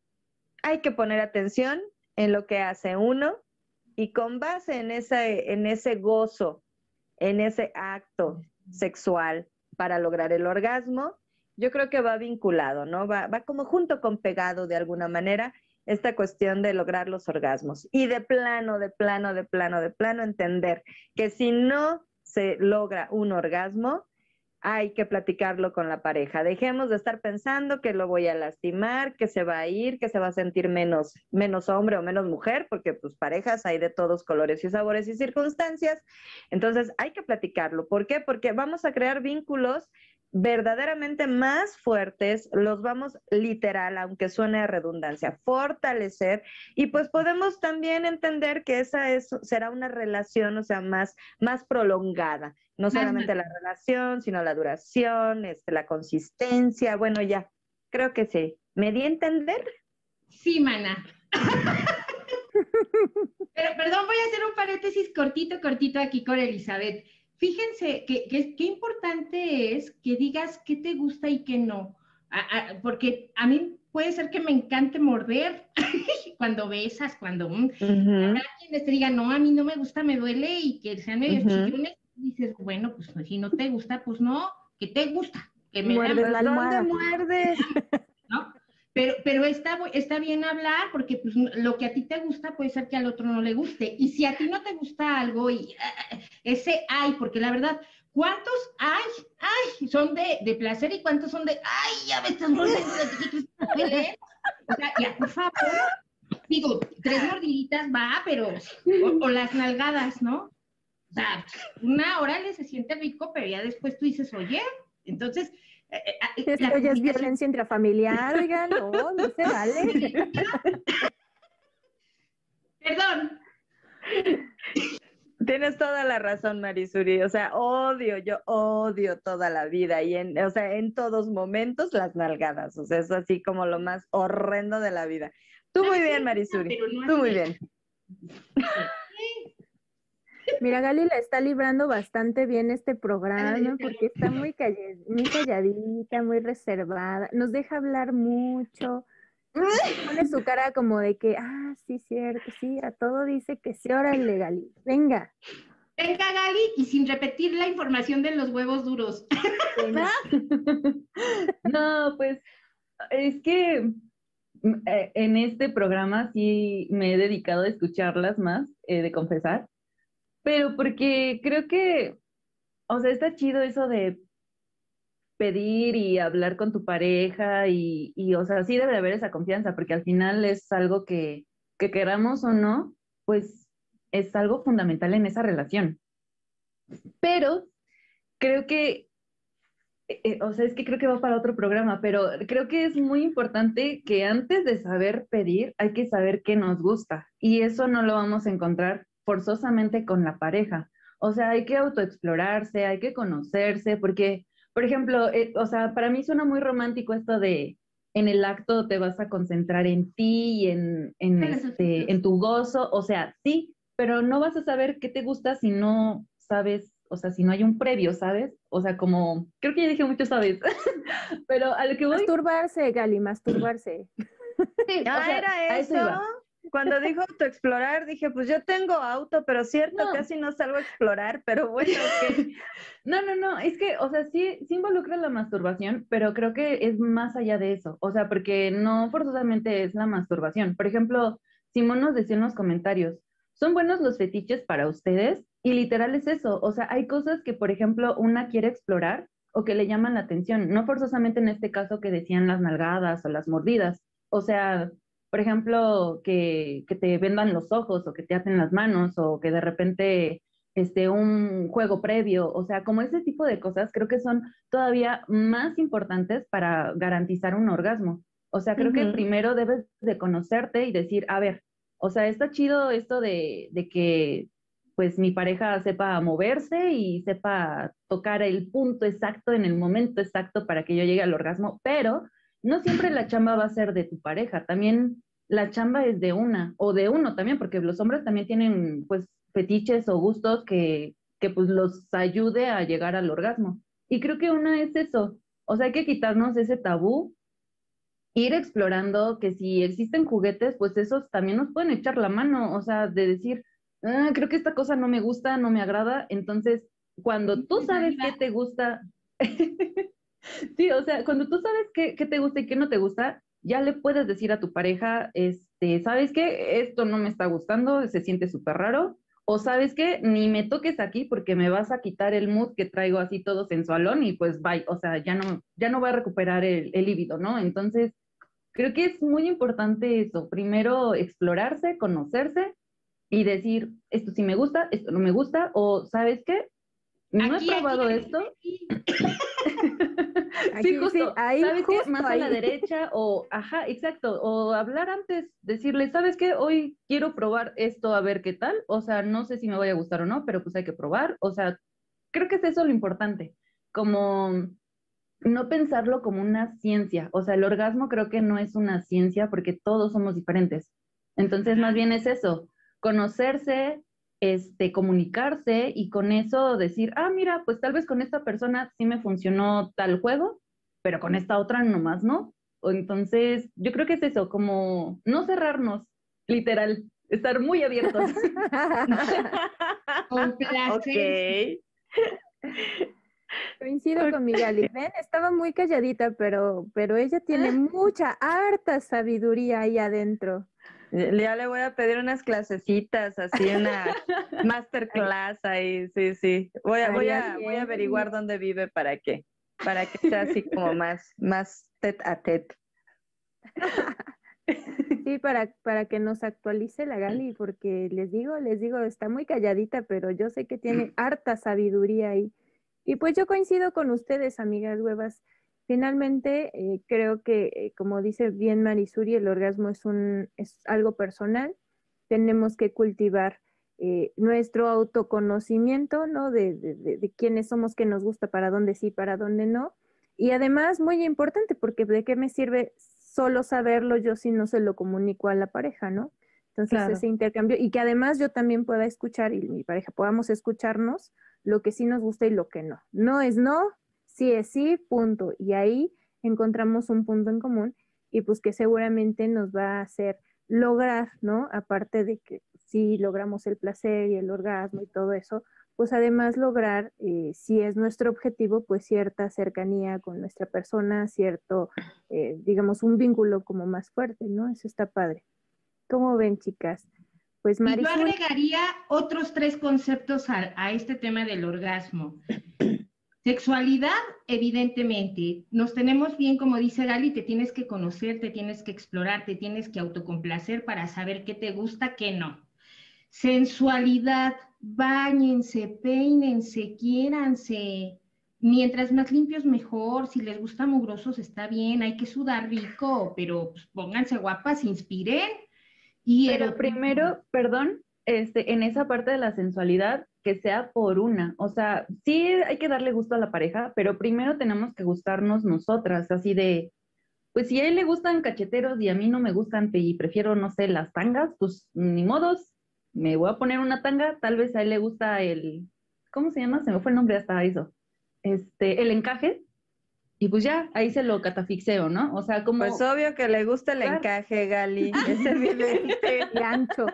hay que poner atención en lo que hace uno y con base en ese, en ese gozo, en ese acto sexual para lograr el orgasmo, yo creo que va vinculado, ¿no? Va, va como junto con pegado de alguna manera esta cuestión de lograr los orgasmos. Y de plano, de plano, de plano, de plano, entender que si no se logra un orgasmo, hay que platicarlo con la pareja. Dejemos de estar pensando que lo voy a lastimar, que se va a ir, que se va a sentir menos, menos hombre o menos mujer, porque pues parejas hay de todos colores y sabores y circunstancias. Entonces hay que platicarlo. ¿Por qué? Porque vamos a crear vínculos verdaderamente más fuertes, los vamos literal, aunque suene a redundancia, fortalecer y pues podemos también entender que esa es, será una relación, o sea, más, más prolongada, no solamente la relación, sino la duración, este, la consistencia, bueno, ya, creo que sí. ¿Me di a entender? Sí, mana. Pero perdón, voy a hacer un paréntesis cortito, cortito aquí con Elizabeth. Fíjense que, qué importante es que digas qué te gusta y qué no, porque a mí puede ser que me encante morder cuando besas, cuando uh quienes te digan, no, a mí no me gusta, me duele y que sean medio chillones, dices, bueno, pues si no te gusta, pues no, que te gusta. Que me muerdes la ¿Dónde muerdes? Pero, pero está, está bien hablar porque pues, lo que a ti te gusta puede ser que al otro no le guste. Y si a ti no te gusta algo, y eh, ese hay, porque la verdad, ¿cuántos hay? Ay, son de, de placer y cuántos son de, ay, ya me estás mordiendo. O sea, ya, por favor, digo, tres mordiditas va, pero, o, las nalgadas, ¿no? O sea, una hora le se siente rico, pero ya después tú dices, oye, entonces, esto ya es violencia intrafamiliar, oigan, no, no se vale. Perdón. Tienes toda la razón, Marisuri. O sea, odio, yo odio toda la vida y en, o sea, en todos momentos las nalgadas. O sea, es así como lo más horrendo de la vida. Tú muy bien, Marisuri. Tú muy bien. Mira, Gali la está librando bastante bien este programa porque está muy, muy calladita, muy reservada, nos deja hablar mucho, pone su cara como de que, ah, sí, cierto, sí, a todo dice que sí, órale, Gali, venga. Venga, Gali, y sin repetir la información de los huevos duros. no, pues es que eh, en este programa sí me he dedicado a escucharlas más, eh, de confesar, pero porque creo que, o sea, está chido eso de pedir y hablar con tu pareja y, y, o sea, sí debe de haber esa confianza, porque al final es algo que, que queramos o no, pues es algo fundamental en esa relación. Pero creo que, eh, eh, o sea, es que creo que va para otro programa, pero creo que es muy importante que antes de saber pedir hay que saber qué nos gusta y eso no lo vamos a encontrar forzosamente con la pareja. O sea, hay que autoexplorarse, hay que conocerse, porque, por ejemplo, eh, o sea, para mí suena muy romántico esto de en el acto te vas a concentrar en ti y en, en, este, en tu gozo, o sea, sí, pero no vas a saber qué te gusta si no sabes, o sea, si no hay un previo, ¿sabes? O sea, como, creo que ya dije mucho, ¿sabes? pero a lo que voy... Masturbarse, Gali, masturbarse. Sí, era eso. Cuando dijo autoexplorar, dije, pues yo tengo auto, pero cierto, casi no salgo a explorar, pero bueno, que... No, no, no, es que, o sea, sí, sí involucra la masturbación, pero creo que es más allá de eso, o sea, porque no forzosamente es la masturbación. Por ejemplo, Simón nos decía en los comentarios, ¿son buenos los fetiches para ustedes? Y literal es eso, o sea, hay cosas que, por ejemplo, una quiere explorar o que le llaman la atención, no forzosamente en este caso que decían las nalgadas o las mordidas, o sea, por ejemplo, que, que te vendan los ojos o que te aten las manos o que de repente este, un juego previo, o sea, como ese tipo de cosas creo que son todavía más importantes para garantizar un orgasmo. O sea, creo que primero debes de conocerte y decir, a ver, o sea, está chido esto de, de que pues mi pareja sepa moverse y sepa tocar el punto exacto en el momento exacto para que yo llegue al orgasmo, pero no siempre la chamba va a ser de tu pareja, también la chamba es de una o de uno también, porque los hombres también tienen pues fetiches o gustos que, que pues los ayude a llegar al orgasmo. Y creo que una es eso, o sea, hay que quitarnos ese tabú, ir explorando que si existen juguetes, pues esos también nos pueden echar la mano, o sea, de decir, ah, creo que esta cosa no me gusta, no me agrada, entonces cuando tú sabes qué te gusta, Sí, o sea, cuando tú sabes qué, te gusta y qué no te gusta, ya le puedes decir a tu pareja, este, ¿sabes qué? Esto no me está gustando, se siente súper raro. O sabes qué, ni me toques aquí porque me vas a quitar el mood que traigo así todo sensualón y pues bye, o sea, ya no, ya no voy a recuperar el, el líbido, ¿no? Entonces, creo que es muy importante eso, primero explorarse, conocerse y decir, esto sí me gusta, esto no me gusta, o ¿sabes qué? No he probado esto. sí, justo. ahí, ¿Sabes qué? Más a la derecha o, ajá, exacto. O hablar antes, decirle, ¿sabes qué? Hoy quiero probar esto a ver qué tal. O sea, no sé si me vaya a gustar o no, pero pues hay que probar. O sea, creo que es eso lo importante. Como no pensarlo como una ciencia. O sea, el orgasmo creo que no es una ciencia porque todos somos diferentes. Entonces, más bien es eso, conocerse, este, comunicarse y con eso decir, ah, mira, pues tal vez con esta persona sí me funcionó tal juego, pero con esta otra nomás no. O entonces, yo creo que es eso, como no cerrarnos, literal, estar muy abiertos. con placer. Coincido con Miguel. Ven, estaba muy calladita, pero, pero ella tiene mucha, harta sabiduría ahí adentro. Ya le voy a pedir unas clasecitas, así una masterclass ahí, sí, sí. Voy a, voy a, voy a averiguar dónde vive para qué, para que sea así como más, más tet a tet. Sí, para, para que nos actualice la Gali, porque les digo, les digo, está muy calladita, pero yo sé que tiene harta sabiduría ahí. Y pues yo coincido con ustedes, amigas huevas. Finalmente, eh, creo que, eh, como dice bien Marisuri, el orgasmo es, un, es algo personal. Tenemos que cultivar eh, nuestro autoconocimiento, ¿no? De, de, de, quiénes somos, qué nos gusta, para dónde sí, para dónde no. Y además, muy importante, porque ¿de qué me sirve solo saberlo yo si no se lo comunico a la pareja, ¿no? Entonces, ese intercambio, y que además yo también pueda escuchar y mi pareja podamos escucharnos lo que sí nos gusta y lo que no. No es no, sí es sí, punto. Y ahí encontramos un punto en común y pues que seguramente nos va a hacer lograr, ¿no? Aparte de que sí logramos el placer y el orgasmo y todo eso, pues además lograr, eh, si es nuestro objetivo, pues cierta cercanía con nuestra persona, cierto, eh, digamos, un vínculo como más fuerte, ¿no? Eso está padre. ¿Cómo ven, chicas? Pues Marisol... yo agregaría otros tres conceptos a, a este tema del orgasmo. Sexualidad, evidentemente, nos tenemos bien, como dice Gali, te tienes que conocer, te tienes que explorar, te tienes que autocomplacer para saber qué te gusta, qué no. Sensualidad, bañense, peínense, quiéranse. Mientras más limpios, mejor. Si les gusta mugrosos, está bien, hay que sudar rico, pero pues, pónganse guapas, inspiren. Y pero primero, perdón, este, en esa parte de la sensualidad, que sea por una. O sea, sí hay que darle gusto a la pareja, pero primero tenemos que gustarnos nosotras, así de, pues si a él le gustan cacheteros y a mí no me gustan y prefiero, no sé, las tangas, pues ni modos, me voy a poner una tanga, tal vez a él le gusta el, ¿cómo se llama? Se me fue el nombre hasta eso. Este, el encaje. y pues ya, ahí se lo catafixeo, ¿no? O sea, como... Pues obvio que le gusta el Claro. encaje, Gali, es evidente. Y ancho.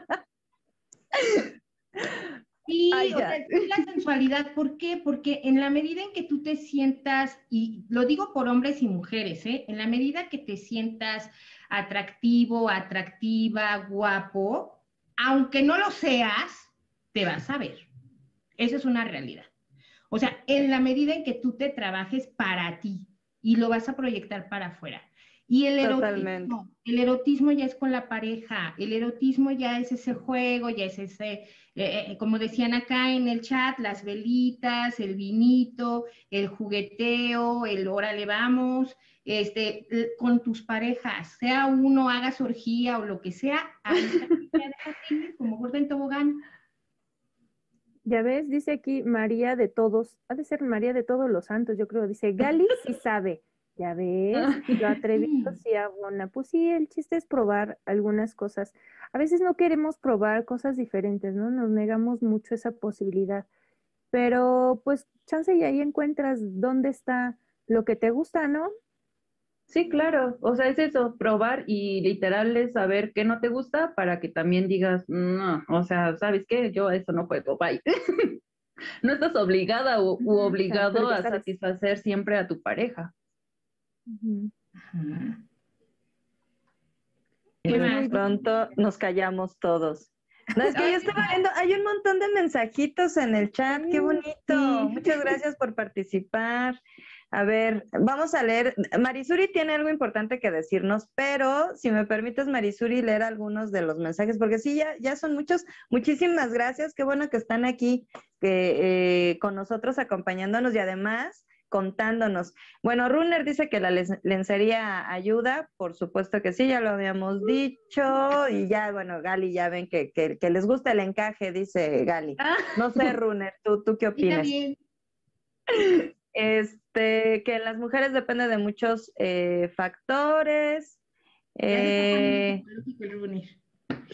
Sí, Ay, o sea, es la sensualidad, ¿por qué? Porque en la medida en que tú te sientas, y lo digo por hombres y mujeres, ¿eh? En la medida que te sientas atractivo, atractiva, guapo, aunque no lo seas, te vas a ver. Eso es una realidad. O sea, en la medida en que tú te trabajes para ti y lo vas a proyectar para afuera. Y el erotismo, el erotismo ya es con la pareja, el erotismo ya es ese juego, ya es ese, eh, eh, como decían acá en el chat, las velitas, el vinito, el jugueteo, el órale vamos, este, con tus parejas, sea uno, hagas orgía o lo que sea, como gorda en tobogán. Ya ves, dice aquí María de todos, ha de ser María de todos los santos, yo creo, dice Gali sí sabe, ya ves, lo atrevido sí abona. Pues sí, el chiste es probar algunas cosas. A veces no queremos probar cosas diferentes, ¿no? Nos negamos mucho esa posibilidad. Pero pues chance y ahí encuentras dónde está lo que te gusta, ¿no? Sí, claro, o sea, es eso, probar y literal es saber qué no te gusta para que también digas, no, o sea, ¿sabes qué? Yo a eso no puedo, bye. No estás obligada u Ujú, obligado a sabes. satisfacer siempre a tu pareja. Ajá. Y pronto nos callamos todos. No, es que yo estaba viendo, hay un montón de mensajitos en el chat, qué bonito. Muchas gracias por participar. A ver, vamos a leer. Marisuri tiene algo importante que decirnos, pero si me permites, Marisuri, leer algunos de los mensajes, porque sí, ya, ya son muchos. Muchísimas gracias, qué bueno que están aquí que, eh, con nosotros acompañándonos y además contándonos. Bueno, Runner dice que la lencería ayuda, por supuesto que sí, ya lo habíamos dicho, y ya, bueno, Gali, ya ven que, que, que les gusta el encaje, dice Gali. No sé, Runner, ¿tú, tú qué opinas? Este, que las mujeres depende de muchos eh, factores. Eh,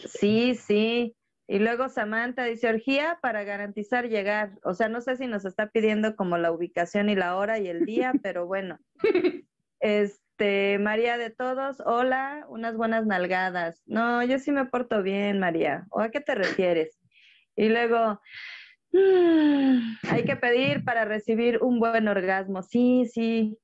sí, sí. Y luego Samantha dice orgía para garantizar llegar. O sea, no sé si nos está pidiendo como la ubicación y la hora y el día, pero bueno. Este, María de todos, hola, unas buenas nalgadas. No, yo sí me porto bien, María. ¿O a qué te refieres? Y luego, mm, hay que pedir para recibir un buen orgasmo. Sí, sí.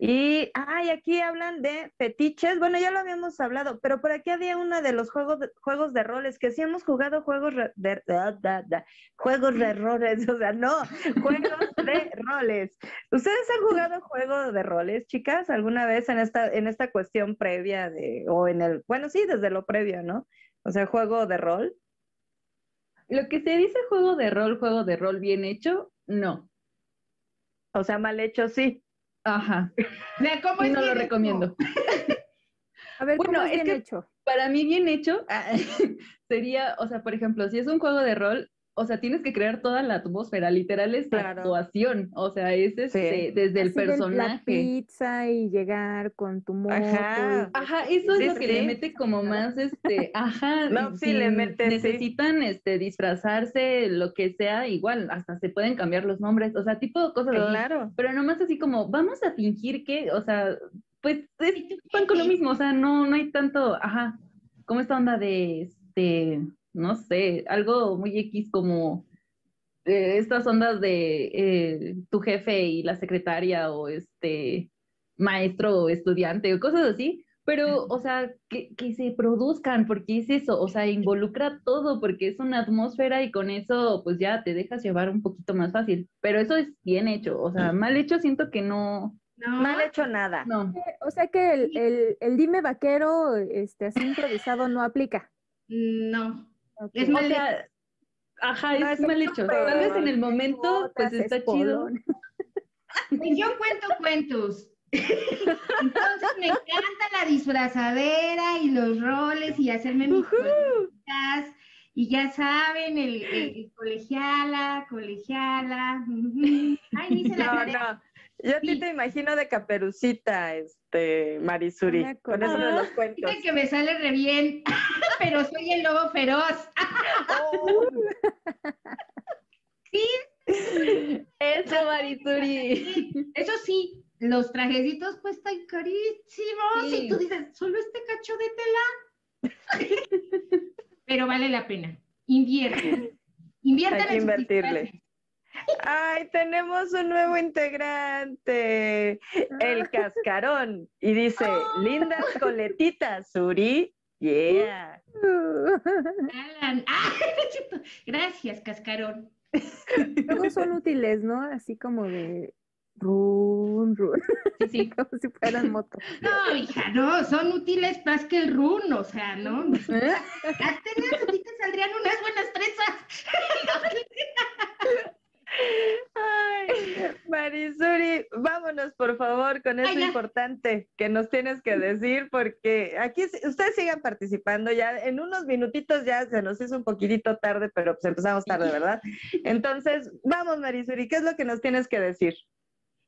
Y, ay, aquí hablan de fetiches. Bueno, ya lo habíamos hablado, pero por aquí había uno de los juegos de, juegos de roles, que sí hemos jugado juegos de, da, da, da, juegos de roles, o sea, no, juegos de roles. ¿Ustedes han jugado juegos de roles, chicas, alguna vez en esta, en esta cuestión previa de, o en el, bueno, sí, desde lo previo, ¿no? O sea, juego de rol. Lo que se dice juego de rol, juego de rol bien hecho, no. O sea, mal hecho, sí. Ajá. O sea, ¿cómo es no lo hecho? recomiendo. A ver, Bueno, ¿cómo es es bien que- hecho? Para mí bien hecho ah, sería, o sea, por ejemplo, si es un juego de rol, o sea, tienes que crear toda la atmósfera, literal es Claro. actuación, o sea, es este, desde el Así de La personaje. pizza y llegar con tu moto. Ajá. y- Ajá, eso es Sí, lo que le mete como más, este, ajá, No, sí, le mete, sí. necesitan, este, disfrazarse, lo que sea, igual, hasta se pueden cambiar los nombres, o sea, tipo de cosas así. Claro. Pero nomás así como, vamos a fingir que, o sea, pues es van con lo mismo, o sea, no, no hay tanto, ajá, como esta onda de, este, no sé, algo muy X como eh, estas ondas de eh, tu jefe y la secretaria o este maestro o estudiante o cosas así, pero, o sea, que, que se produzcan, porque es eso, o sea, involucra todo, porque es una atmósfera y con eso, pues ya te dejas llevar un poquito más fácil, pero eso es bien hecho, o sea, mal hecho siento que no, No, Mal hecho nada. no. O sea que el, el, el dime vaquero, este, así improvisado no aplica. no. Es O mal sea, ajá, es No, es mal hecho. Tal vez en el momento, pues está chido. Pues yo cuento cuentos. Entonces me encanta la disfrazadera y los roles y hacerme mis cositas. Y ya saben, el, el- el colegiala, colegiala. Ay, ni se la No, no. Yo a ti Sí. te imagino de caperucita, este, Marisuri, con eso de los cuentos. Dicen que me sale re bien, pero soy el lobo feroz. Eso, Marisuri. Eso sí, los trajecitos cuestan carísimos. Y tú dices, solo este cacho de tela. Pero vale la pena. Invierte. Invierte Hay que invertirle. Ay, tenemos un nuevo integrante, el cascarón. Y dice, lindas coletitas, Suri. Yeah. Alan. Ah, Gracias, cascarón. Luego son útiles, ¿no? Así como de run, run. Sí, sí. como si fueran motos. No, hija, no, son útiles más que el run, o sea, ¿no? A tener a ti te saldrían unas buenas trenzas. Ay, Marisuri, vámonos por favor con eso Ay, importante que nos tienes que decir, porque aquí ustedes sigan participando ya. En unos minutitos ya se nos hizo un poquitito tarde, pero pues empezamos tarde, ¿verdad? Entonces, vamos, Marisuri, ¿qué es lo que nos tienes que decir?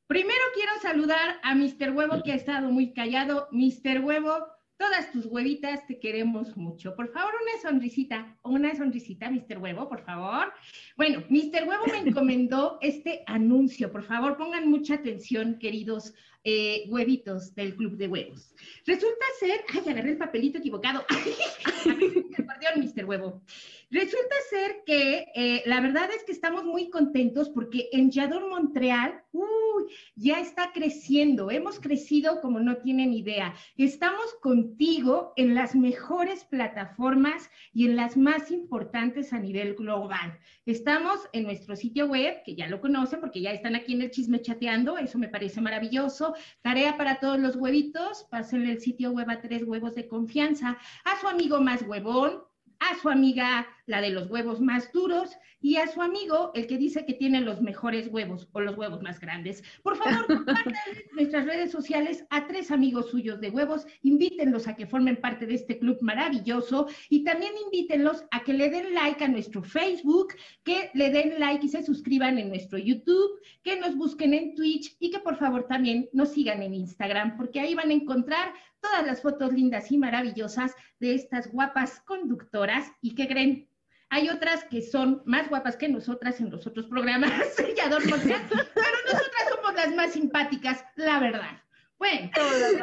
Primero quiero saludar a Mr. Huevo que ha estado muy callado. Mr. Huevo, todas tus huevitas te queremos mucho. Por favor, una sonrisita, una sonrisita, Mr. Huevo, por favor. Bueno, Mr. Huevo me encomendó este anuncio. Por favor, pongan mucha atención, queridos eh, huevitos del Club de Huevos. Resulta ser, ay, agarré el papelito equivocado. Perdón, Mr. Huevo. Resulta ser que eh, la verdad es que estamos muy contentos porque en Yador Montreal, uy, ya está creciendo. Hemos crecido como no tienen idea. Estamos contigo en las mejores plataformas y en las más importantes a nivel global. Estamos en nuestro sitio web, que ya lo conocen porque ya están aquí en el chisme chateando, eso me parece maravilloso. Tarea para todos los huevitos, pásenle el sitio web a tres huevos de confianza, a su amigo más huevón, a su amiga la de los huevos más duros y a su amigo el que dice que tiene los mejores huevos o los huevos más grandes. Por favor, compartan nuestras redes sociales a tres amigos suyos de huevos, invítenlos a que formen parte de este club maravilloso y también invítenlos a que le den like a nuestro Facebook, que le den like y se suscriban en nuestro YouTube, que nos busquen en Twitch y que por favor también nos sigan en Instagram, porque ahí van a encontrar todas las fotos lindas y maravillosas de estas guapas conductoras y que creen. Hay otras que son más guapas que nosotras en los otros programas, ya pero nosotras somos las más simpáticas, la verdad. Bueno, Todas las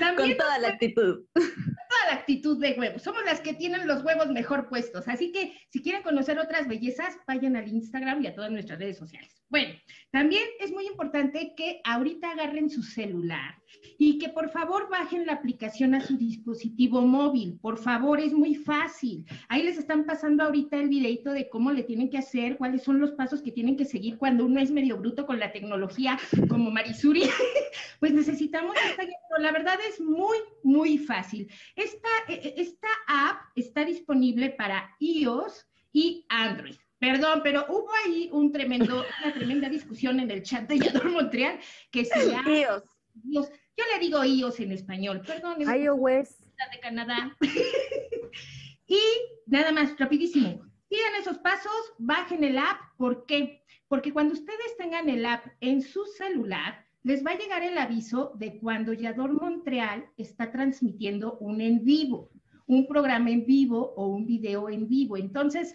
también Con toda la actitud. toda la actitud de huevos. Somos las que tienen los huevos mejor puestos. Así que si quieren conocer otras bellezas, vayan al Instagram y a todas nuestras redes sociales. Bueno, también es muy importante que ahorita agarren su celular y que por favor bajen la aplicación a su dispositivo móvil. Por favor, es muy fácil. Ahí les están pasando ahorita el videito de cómo le tienen que hacer, cuáles son los pasos que tienen que seguir cuando uno es medio bruto con la tecnología, como Marisuri. pues necesitamos esta guía, la verdad es muy, muy fácil. Esta, eh, esta app está disponible para iOS y Android. Perdón, pero hubo ahí un tremendo, una tremenda discusión en el chat de Yador Montreal que se Dios. iOS. Yo le digo iOS en español, perdón, iOS. de Canadá. y nada más, rapidísimo. Sigan esos pasos, bajen el app. ¿Por qué? Porque cuando ustedes tengan el app en su celular, les va a llegar el aviso de cuando Yador Montreal está transmitiendo un en vivo, un programa en vivo o un video en vivo. Entonces,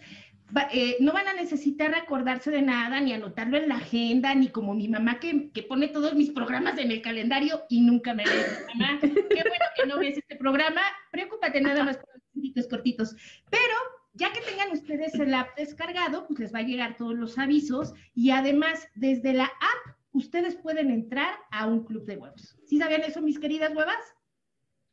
va- eh, no van a necesitar acordarse de nada, ni anotarlo en la agenda, ni como mi mamá que, que pone todos mis programas en el calendario y nunca me ve. Mamá, qué bueno que no ves este programa, preocúpate nada más por los puntitos cortitos. Pero ya que tengan ustedes el app descargado, pues les va a llegar todos los avisos y además desde la app ustedes pueden entrar a un club de huevos. ¿Sí sabían eso, mis queridas huevas?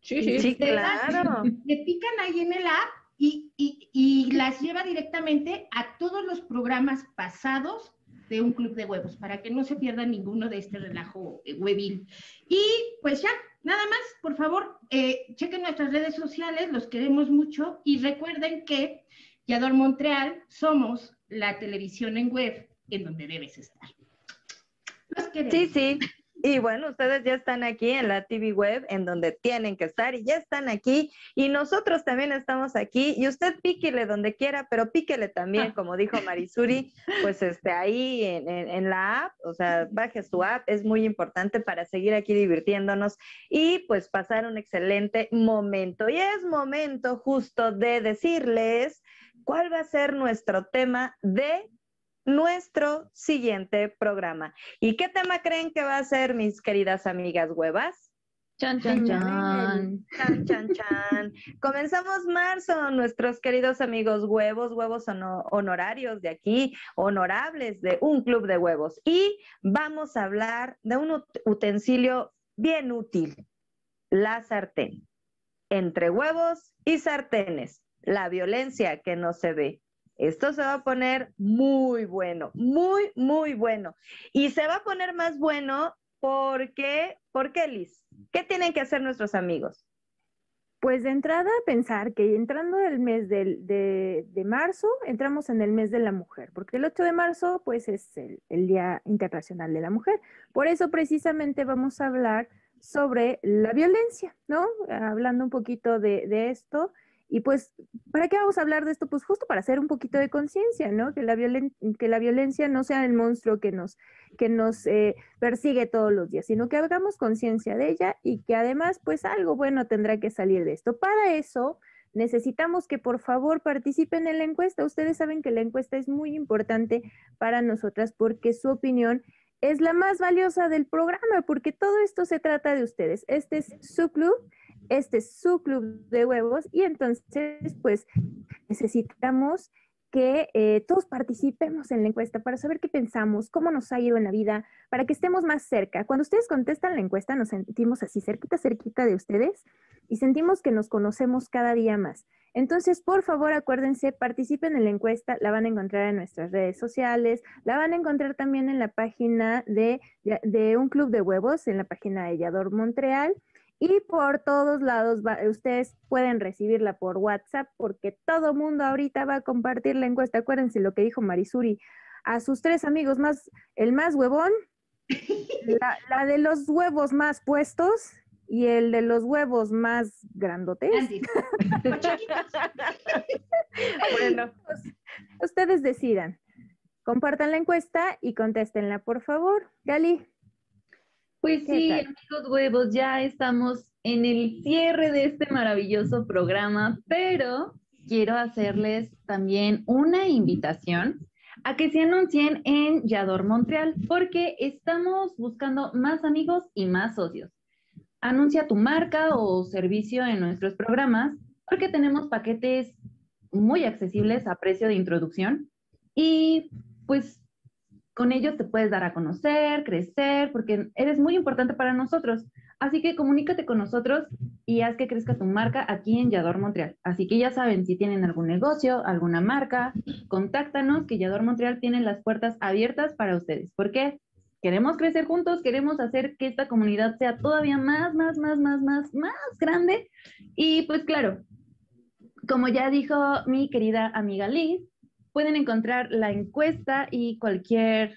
Sí, sí, claro. Le pican ahí en el app y, y- las lleva directamente a todos los programas pasados de un club de huevos, para que no se pierdan ninguno de este relajo eh, huevil. Y pues ya, nada más, por favor, eh, chequen nuestras redes sociales, los queremos mucho y recuerden que Yador Montreal somos la televisión en web en donde debes estar. Los queremos. Sí, sí. Y bueno, ustedes ya están aquí en la TV web, en donde tienen que estar, y ya están aquí, y nosotros también estamos aquí, y usted píquele donde quiera, pero píquele también, como dijo Marisuri, pues este, ahí en, en- en la app, o sea, baje su app, es muy importante para seguir aquí divirtiéndonos y pues pasar un excelente momento. Y es momento justo de decirles cuál va a ser nuestro tema de nuestro siguiente programa. ¿Y qué tema creen que va a ser, mis queridas amigas huevas? Chan, chan, chan. Chan, chan, chan. Comenzamos marzo, nuestros queridos amigos huevos, huevos honorarios de aquí, honorables de un club de huevos. Y vamos a hablar de un utensilio bien útil, la sartén. Entre huevos y sartenes, la violencia que no se ve. Esto se va a poner muy bueno, muy, muy bueno. Y se va a poner más bueno porque, ¿por qué, Liz? ¿Qué tienen que hacer nuestros amigos? Pues de entrada pensar que entrando el mes de, marzo, entramos en el mes de la mujer, porque el 8 de marzo pues es el, Día Internacional de la Mujer. Por eso precisamente vamos a hablar sobre la violencia, ¿no? Hablando un poquito de, de esto y pues, ¿para qué vamos a hablar de esto? Pues justo para hacer un poquito de conciencia, ¿no? Que la, que la violencia no sea el monstruo que nos, que nos eh, persigue todos los días, sino que hagamos conciencia de ella y que además, pues algo bueno tendrá que salir de esto. Para eso, necesitamos que por favor participen en la encuesta. Ustedes saben que la encuesta es muy importante para nosotras porque su opinión es la más valiosa del programa, porque todo esto se trata de ustedes. Este es su club este es su club de huevos y entonces pues necesitamos que eh, todos participemos en la encuesta para saber qué pensamos, cómo nos ha ido en la vida, para que estemos más cerca. Cuando ustedes contestan la encuesta nos sentimos así cerquita, cerquita de ustedes y sentimos que nos conocemos cada día más. Entonces, por favor, acuérdense, participen en la encuesta, la van a encontrar en nuestras redes sociales, la van a encontrar también en la página de, de un club de huevos, en la página de Yador Montreal y por todos lados ustedes pueden recibirla por WhatsApp porque todo mundo ahorita va a compartir la encuesta. Acuérdense lo que dijo Marisuri a sus tres amigos más, el más huevón, la, de los huevos más puestos y el de los huevos más grandotes. bueno, pues, ustedes decidan. Compartan la encuesta y contéstenla, por favor. Gali. Pues sí, amigos huevos, ya estamos en el cierre de este maravilloso programa, pero quiero hacerles también una invitación a que se anuncien en Yador Montreal, porque estamos buscando más amigos y más socios. Anuncia tu marca o servicio en nuestros programas, porque tenemos paquetes muy accesibles a precio de introducción y pues con ellos te puedes dar a conocer, crecer, porque eres muy importante para nosotros. Así que comunícate con nosotros y haz que crezca tu marca aquí en Yador Montreal. Así que ya saben, si tienen algún negocio, alguna marca, contáctanos, que Yador Montreal tiene las puertas abiertas para ustedes. ¿Por qué? Queremos crecer juntos, queremos hacer que esta comunidad sea todavía más, más, más, más, más, más grande. Y pues claro, como ya dijo mi querida amiga Liz, pueden encontrar la encuesta y cualquier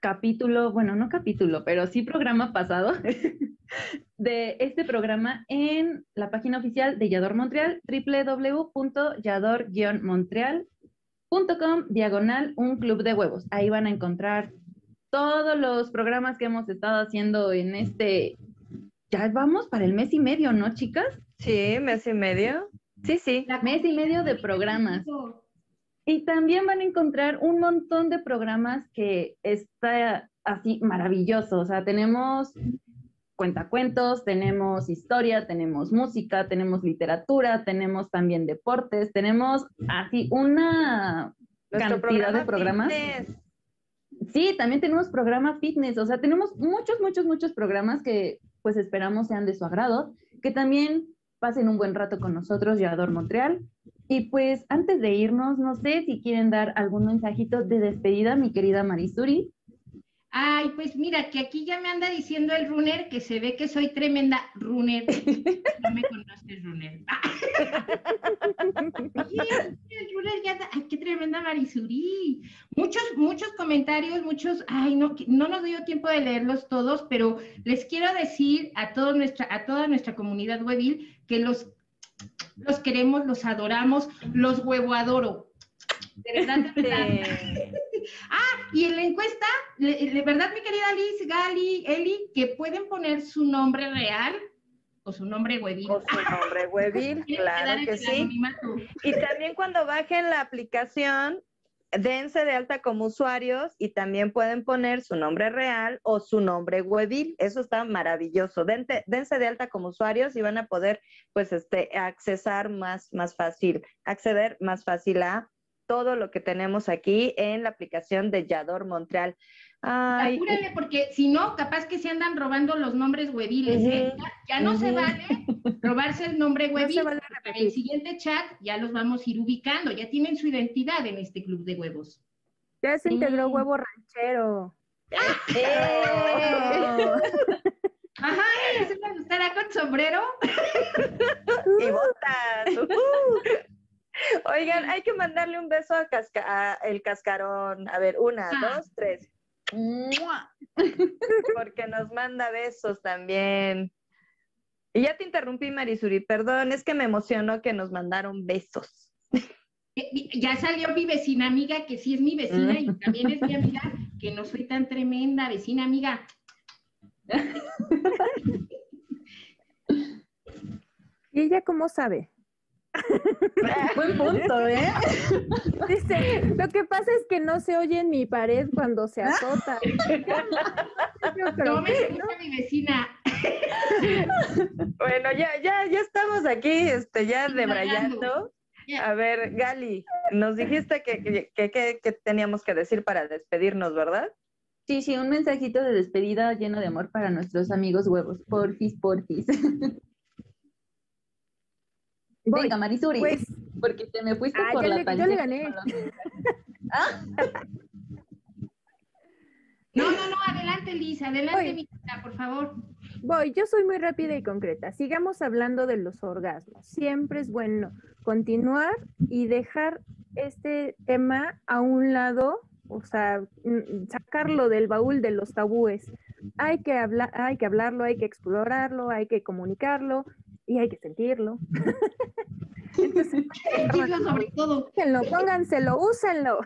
capítulo, bueno, no capítulo, pero sí programa pasado de este programa en la página oficial de Yador Montreal, www.yador-montreal.com, diagonal, un club de huevos. Ahí van a encontrar todos los programas que hemos estado haciendo en este, ya vamos para el mes y medio, ¿no, chicas? Sí, mes y medio. Sí, sí. Mes y medio de programas. Y también van a encontrar un montón de programas que está así maravilloso. O sea, tenemos cuentacuentos, tenemos historia, tenemos música, tenemos literatura, tenemos también deportes, tenemos así una cantidad de programas. Sí, también tenemos programa fitness, o sea, tenemos muchos, muchos, muchos programas que pues esperamos sean de su agrado, que también pasen un buen rato con nosotros, Yador Montreal. Y pues antes de irnos, no sé si quieren dar algún mensajito de despedida, mi querida Marisuri. Ay, pues mira, que aquí ya me anda diciendo el runner que se ve que soy tremenda runner. No me conoces, runner. el runner ya, ay, qué tremenda Marisuri. Muchos, muchos comentarios, muchos, ay, no, no nos dio tiempo de leerlos todos, pero les quiero decir a, todo nuestra, a toda nuestra comunidad webil que los, los queremos, los adoramos, los huevo adoro. De verdad, de verdad. ah, y en la encuesta, de verdad, mi querida Liz, Gali, Eli, que pueden poner su nombre real o su nombre huevil. O su nombre huevil, claro que sí. Y también cuando bajen la aplicación, dense de alta como usuarios y también pueden poner su nombre real o su nombre webil. Eso está maravilloso. Dense de alta como usuarios y van a poder, pues, este, accesar más, más fácil, acceder más fácil a todo lo que tenemos aquí en la aplicación de Yador Montreal. Ay, Apúrale, porque si no, capaz que se andan robando los nombres hueviles. ¿eh? Ya, ya no se vale robarse el nombre No huevil. se vale Para el siguiente chat ya los vamos a ir ubicando. Ya tienen su identidad en este club de huevos. Ya se integró huevo ranchero. ¡Eh! Ajá, ¿les gustará con sombrero? y botas. Oigan, hay que mandarle un beso a, Casca- a el cascarón. A ver, una, Ah. dos, tres. ¡Mua! Porque nos manda besos también. Y ya te interrumpí, Marisuri, perdón, es que me emocionó que nos mandaron besos. Eh, Ya salió mi vecina amiga, que sí es mi vecina y también es mi amiga, que no soy tan tremenda, vecina amiga. ¿Y ella cómo sabe? Buen punto, ¿eh? Dice, lo que pasa es que no se oye en mi pared cuando se azota. No me escucha mi vecina. Bueno, ya, ya, ya estamos aquí, este, ya debrayando. Ya. A ver, Gali, nos dijiste que, que, que- que- que teníamos que decir para despedirnos, ¿verdad? Sí, sí, un mensajito de despedida lleno de amor para nuestros amigos huevos. Porfis, porfis. Voy. Venga, Marisuri, Pues, porque te me fuiste Ah, por yo la le- yo le gané. No, no, no, adelante, Liz, adelante, mi hija, por favor. voy, yo soy muy rápida y concreta. Sigamos hablando de los orgasmos. Siempre es bueno continuar y dejar este tema a un lado, o sea, sacarlo del baúl de los tabúes. Hay que hablar, hay que hablarlo, hay que explorarlo, hay que comunicarlo y hay que sentirlo. Entonces, Sentirlo sobre todo. úsenlo, pónganselo, úsenlo.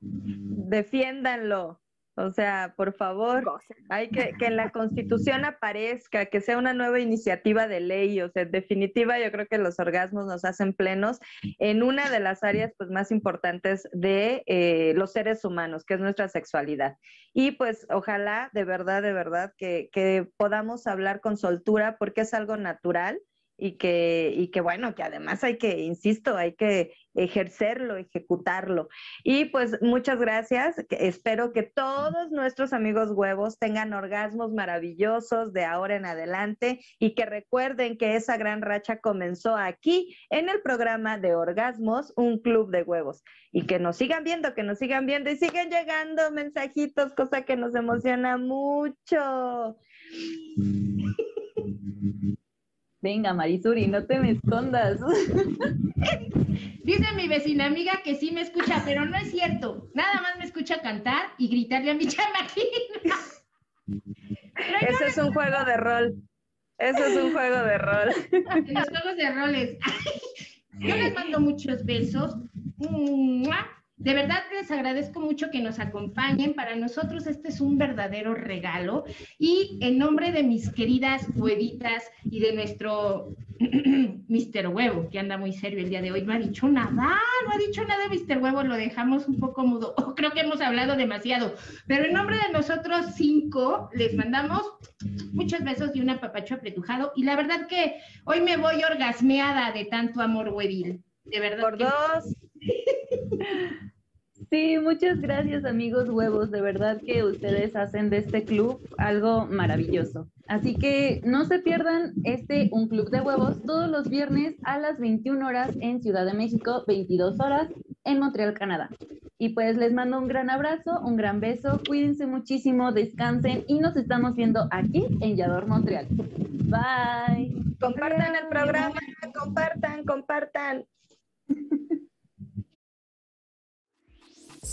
Defiéndanlo. O sea, por favor, hay que que en la Constitución aparezca, que sea una nueva iniciativa de ley. O sea, en definitiva, yo creo que los orgasmos nos hacen plenos en una de las áreas pues, más importantes de eh, los seres humanos, que es nuestra sexualidad. Y pues ojalá, de verdad, de verdad, que, que podamos hablar con soltura, porque es algo natural y que, y que bueno, que además hay que, insisto, hay que ejercerlo, ejecutarlo. Y pues muchas gracias. espero que todos nuestros amigos huevos tengan orgasmos maravillosos de ahora en adelante y que recuerden que esa gran racha comenzó aquí en el programa de orgasmos, un club de huevos. Y que nos sigan viendo, que nos sigan viendo y sigan llegando mensajitos, cosa que nos emociona mucho. Venga, Marisuri, no te me escondas. Dice mi vecina amiga que sí me escucha, pero no es cierto. Nada más me escucha cantar y gritarle a mi chamaquina. Eso es un juego de rol. Eso es un juego de rol. En los juegos de roles. Yo les mando muchos besos. De verdad les agradezco mucho que nos acompañen. Para nosotros este es un verdadero regalo. Y en nombre de mis queridas huevitas y de nuestro Mr. Huevo, que anda muy serio el día de hoy, no ha dicho nada, no ha dicho nada Mr. Huevo, lo dejamos un poco mudo. Oh, creo que hemos hablado demasiado. Pero en nombre de nosotros cinco, les mandamos muchos besos y un apapacho apretujado. Y la verdad que hoy me voy orgasmeada de tanto amor huevil. De verdad. Por que- dos. Sí, muchas gracias amigos huevos, de verdad que ustedes hacen de este club algo maravilloso. Así que no se pierdan este Un Club de Huevos todos los viernes a las 21 horas en Ciudad de México, 22 horas en Montreal, Canadá. Y pues les mando un gran abrazo, un gran beso, cuídense muchísimo, descansen y nos estamos viendo aquí en Yador, Montreal. Bye. Compartan el programa, compartan, compartan.